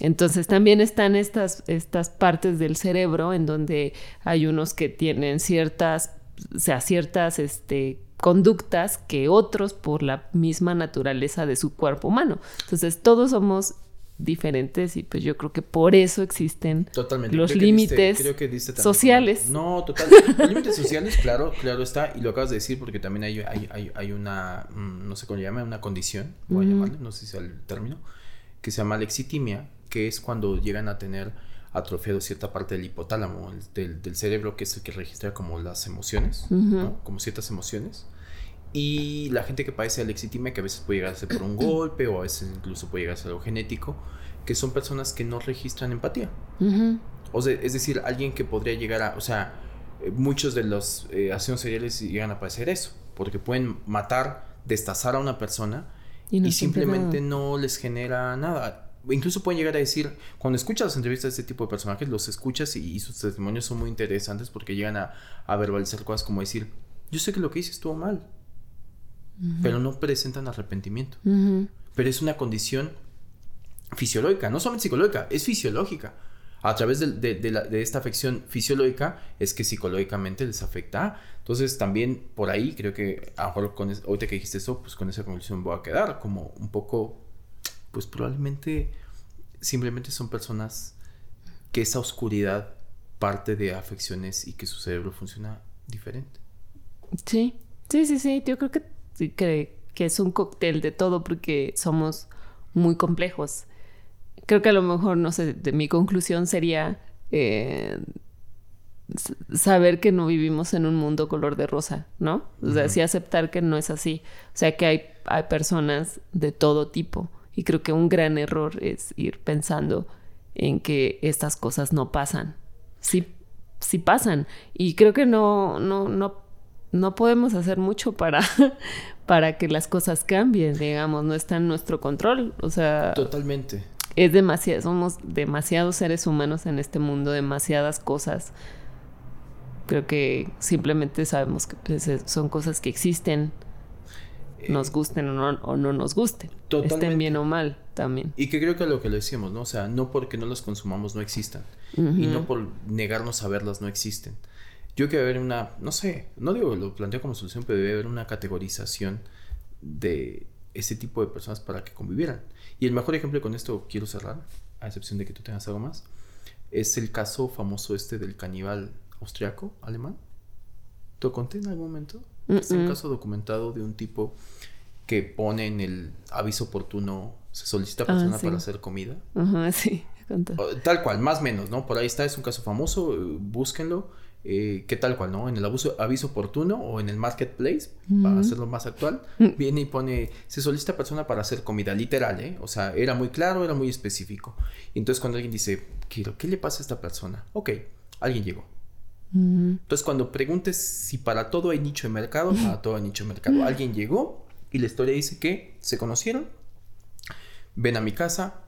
Entonces también están estas, estas partes del cerebro en donde hay unos que tienen ciertas, o sea, ciertas este, conductas que otros por la misma naturaleza de su cuerpo humano. Entonces todos somos diferentes y pues yo creo que por eso existen los límites sociales. no, total. Los límites sociales, claro, claro está, y lo acabas de decir porque también hay, hay, hay, una, mm, no sé cómo se llama, una condición, voy a llamarle, no sé si es el término, que se llama lexitimia, que es cuando llegan a tener atrofiado cierta parte del hipotálamo, del, del, cerebro, que es el que registra como las emociones, como ciertas emociones. Y la gente que padece alexitimia, que a veces puede llegar a ser por un golpe o a veces incluso puede llegar a ser algo genético, que son personas que no registran empatía. O sea, es decir, alguien que podría llegar a, o sea, eh, muchos de los eh, asesinos seriales llegan a padecer eso, porque pueden matar, destazar a una persona y, simplemente no les genera nada. Incluso pueden llegar a decir, cuando escuchas las entrevistas de este tipo de personajes, los escuchas y, sus testimonios son muy interesantes porque llegan a, a verbalizar cosas como decir, yo sé que lo que hice estuvo mal, pero no presentan arrepentimiento. Pero es una condición fisiológica, no solamente psicológica, es fisiológica. A través de, esta afección fisiológica es que psicológicamente les afecta. Entonces también por ahí creo que, a lo mejor con ahorita que dijiste eso, pues con esa conclusión voy a quedar como un poco, pues probablemente simplemente son personas que esa oscuridad parte de afecciones y que su cerebro funciona diferente. Sí, sí, sí, sí, yo creo que que, que es un cóctel de todo porque somos muy complejos. Creo que a lo mejor, no sé, de mi conclusión sería eh, saber que no vivimos en un mundo color de rosa, ¿no? O sea, sí aceptar que no es así. O sea, que hay, hay personas de todo tipo. Y creo que un gran error es ir pensando en que estas cosas no pasan. Sí, sí pasan. Y creo que no, no, no no podemos hacer mucho para, para que las cosas cambien, digamos, no está en nuestro control, o sea... Totalmente. Es demasiado, somos demasiados seres humanos en este mundo, demasiadas cosas. Creo que simplemente sabemos que pues, son cosas que existen, nos eh, gusten o no, o no nos gusten, Totalmente. estén bien o mal también. Y que creo que lo que le decíamos, ¿no? O sea, no porque no las consumamos no existan, y no por negarnos a verlas no existen yo creo que debe haber una, no sé, no digo, lo planteo como solución, pero debe haber una categorización de ese tipo de personas para que convivieran. Y el mejor ejemplo con esto quiero cerrar, a excepción de que tú tengas algo más, es el caso famoso este del caníbal austriaco, alemán. ¿Te conté en algún momento? Es un caso documentado de un tipo que pone en el aviso oportuno, se solicita ah, persona para hacer comida. Ajá, sí, Tal cual, más o menos, ¿no? Por ahí está, es un caso famoso, eh, búsquenlo eh, ¿qué tal cual, no? En el abuso, aviso oportuno o en el marketplace, para hacerlo más actual, viene y pone, se solicita persona para hacer comida, literal, ¿eh? O sea, era muy claro, era muy específico. Y entonces cuando alguien dice, quiero, ¿qué le pasa a esta persona? Ok, alguien llegó. Entonces cuando preguntes si para todo hay nicho de mercado, para todo hay nicho de mercado. Alguien llegó y la historia dice que se conocieron, ven a mi casa,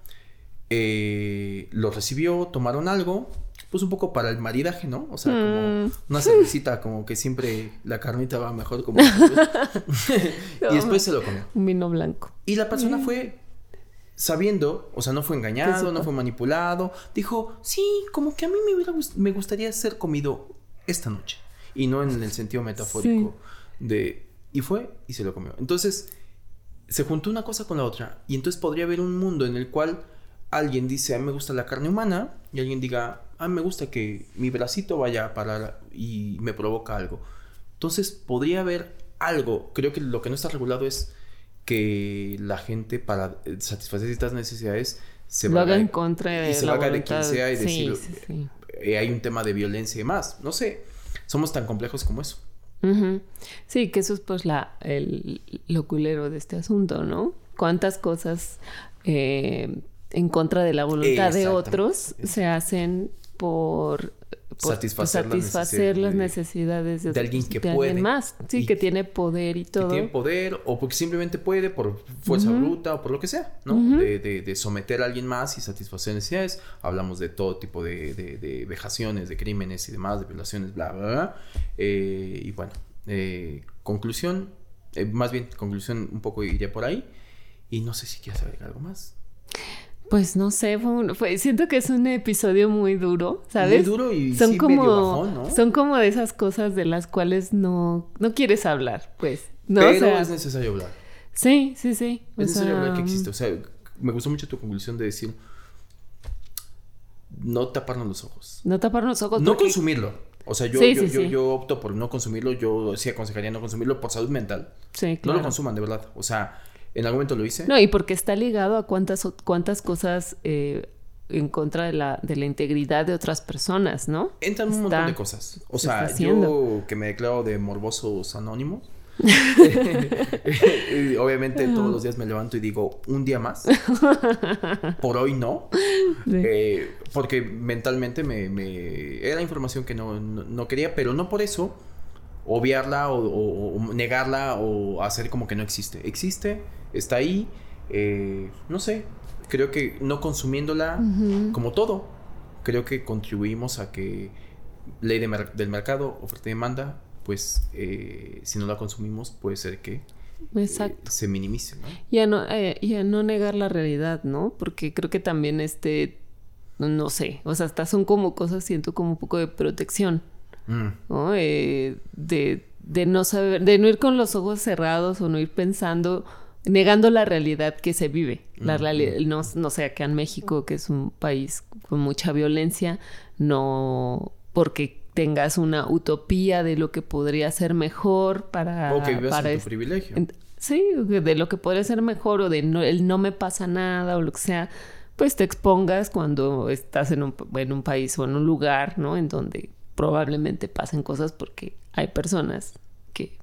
eh, lo recibió, tomaron algo, pues un poco para el maridaje, ¿no? O sea, como mm. una cervecita, como que siempre la carnita va mejor como... y después se lo comió. Un vino blanco. Y la persona mm. fue sabiendo, o sea, no fue engañado, no fue manipulado, dijo, sí, como que a mí me, me gustaría ser comido esta noche. Y no en el sentido metafórico de... Y fue y se lo comió. Entonces, se juntó una cosa con la otra. Y entonces podría haber un mundo en el cual alguien dice, a mí me gusta la carne humana, y alguien diga, a mí me gusta que mi bracito vaya para y me provoca algo. Entonces podría haber algo, creo que lo que no está regulado es que la gente para eh, satisfacer estas necesidades se lo haga en contra de y se de quien sea y decir eh, hay un tema de violencia y más. No sé somos tan complejos como eso. Sí que eso es pues la el, lo culero de este asunto no cuántas cosas eh, en contra de la voluntad de otros se hacen por por Satisfacer las satisfacer las necesidades de, de alguien que de puede. más, sí, Y- que tiene poder y que todo. tiene poder o porque simplemente puede por fuerza bruta o por lo que sea, ¿no? Ujú. de, de- de someter a alguien más y satisfacer necesidades. Hablamos de todo tipo de vejaciones, de crímenes y demás, de violaciones, bla, bla, bla. Eh, y bueno, eh, conclusión, eh, más bien conclusión un poco iría por ahí. Y no sé si quieres agregar algo más. Pues no sé, fue un- fue- siento que es un episodio muy duro, ¿sabes? Muy duro y son sí como medio bajón, ¿no? son como de esas cosas de las cuales no no quieres hablar, pues. No, Pero o sea, es necesario hablar. sí, sí, sí. o Es necesario hablar que existe. O sea, me gustó mucho tu conclusión de decir no taparnos los ojos. No tapar los ojos. No porque- consumirlo. O sea, yo, Sí, yo, sí, yo, sí. yo opto por no consumirlo. Yo sí aconsejaría no consumirlo por salud mental. Sí, No claro. lo consuman, de verdad. O sea, en algún momento lo hice. No, y porque está ligado a cuántas, cuántas cosas eh, en contra de la, de la integridad de otras personas, ¿no? Entran un Está- montón de cosas. O se sea, yo que me declaro de morbosos anónimos. y obviamente todos los días me levanto y digo, un día más. Por hoy no. Sí. Eh, porque mentalmente me, me- era información que no, no- no quería, pero no por eso obviarla o, o- o negarla o hacer como que no existe. Existe, está ahí, eh, no sé, creo que no consumiéndola como todo, creo que contribuimos a que ley de mer- del mercado, oferta y demanda, pues eh, si no la consumimos puede ser que eh, se minimice, ¿no? Y a no, eh, y a no negar la realidad, ¿no? Porque creo que también este, no sé, o sea, hasta son como cosas, siento como un poco de protección, Mm. ¿no? Eh, de, de no saber, de no ir con los ojos cerrados o no ir pensando, negando la realidad que se vive. La Ujú. realidad, no, no sé, acá en México, que es un país con mucha violencia, no porque tengas una utopía de lo que podría ser mejor para, O que vivas para en tu privilegio. Sí, de lo que podría ser mejor o de no, el no me pasa nada o lo que sea, pues te expongas cuando estás en un, en un país o en un lugar, ¿no? En donde probablemente pasen cosas porque hay personas que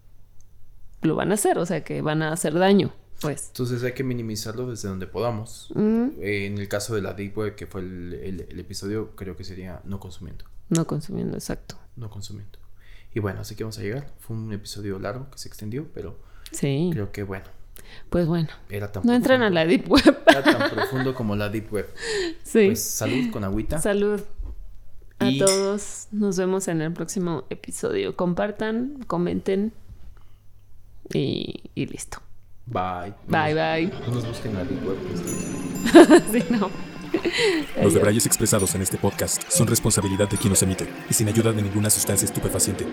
lo van a hacer, o sea, que van a hacer daño, pues. Entonces hay que minimizarlo desde donde podamos. Eh, en el caso de la Deep Web, que fue el, el- el episodio, creo que sería no consumiendo. no consumiendo, exacto. No consumiendo. Y bueno, así que vamos a llegar. Fue un episodio largo que se extendió, pero Sí, creo que bueno, pues bueno, era tan no entran a la Deep Web. Era tan profundo como la Deep Web. sí. Pues salud con agüita. Salud a Y- todos. Nos vemos en el próximo episodio. Compartan, comenten y, y listo. Bye. Bye, bye. No nos busquen Web. pues. sí, no. Los debrayes expresados en este podcast son responsabilidad de quien los emite y sin ayuda de ninguna sustancia estupefaciente.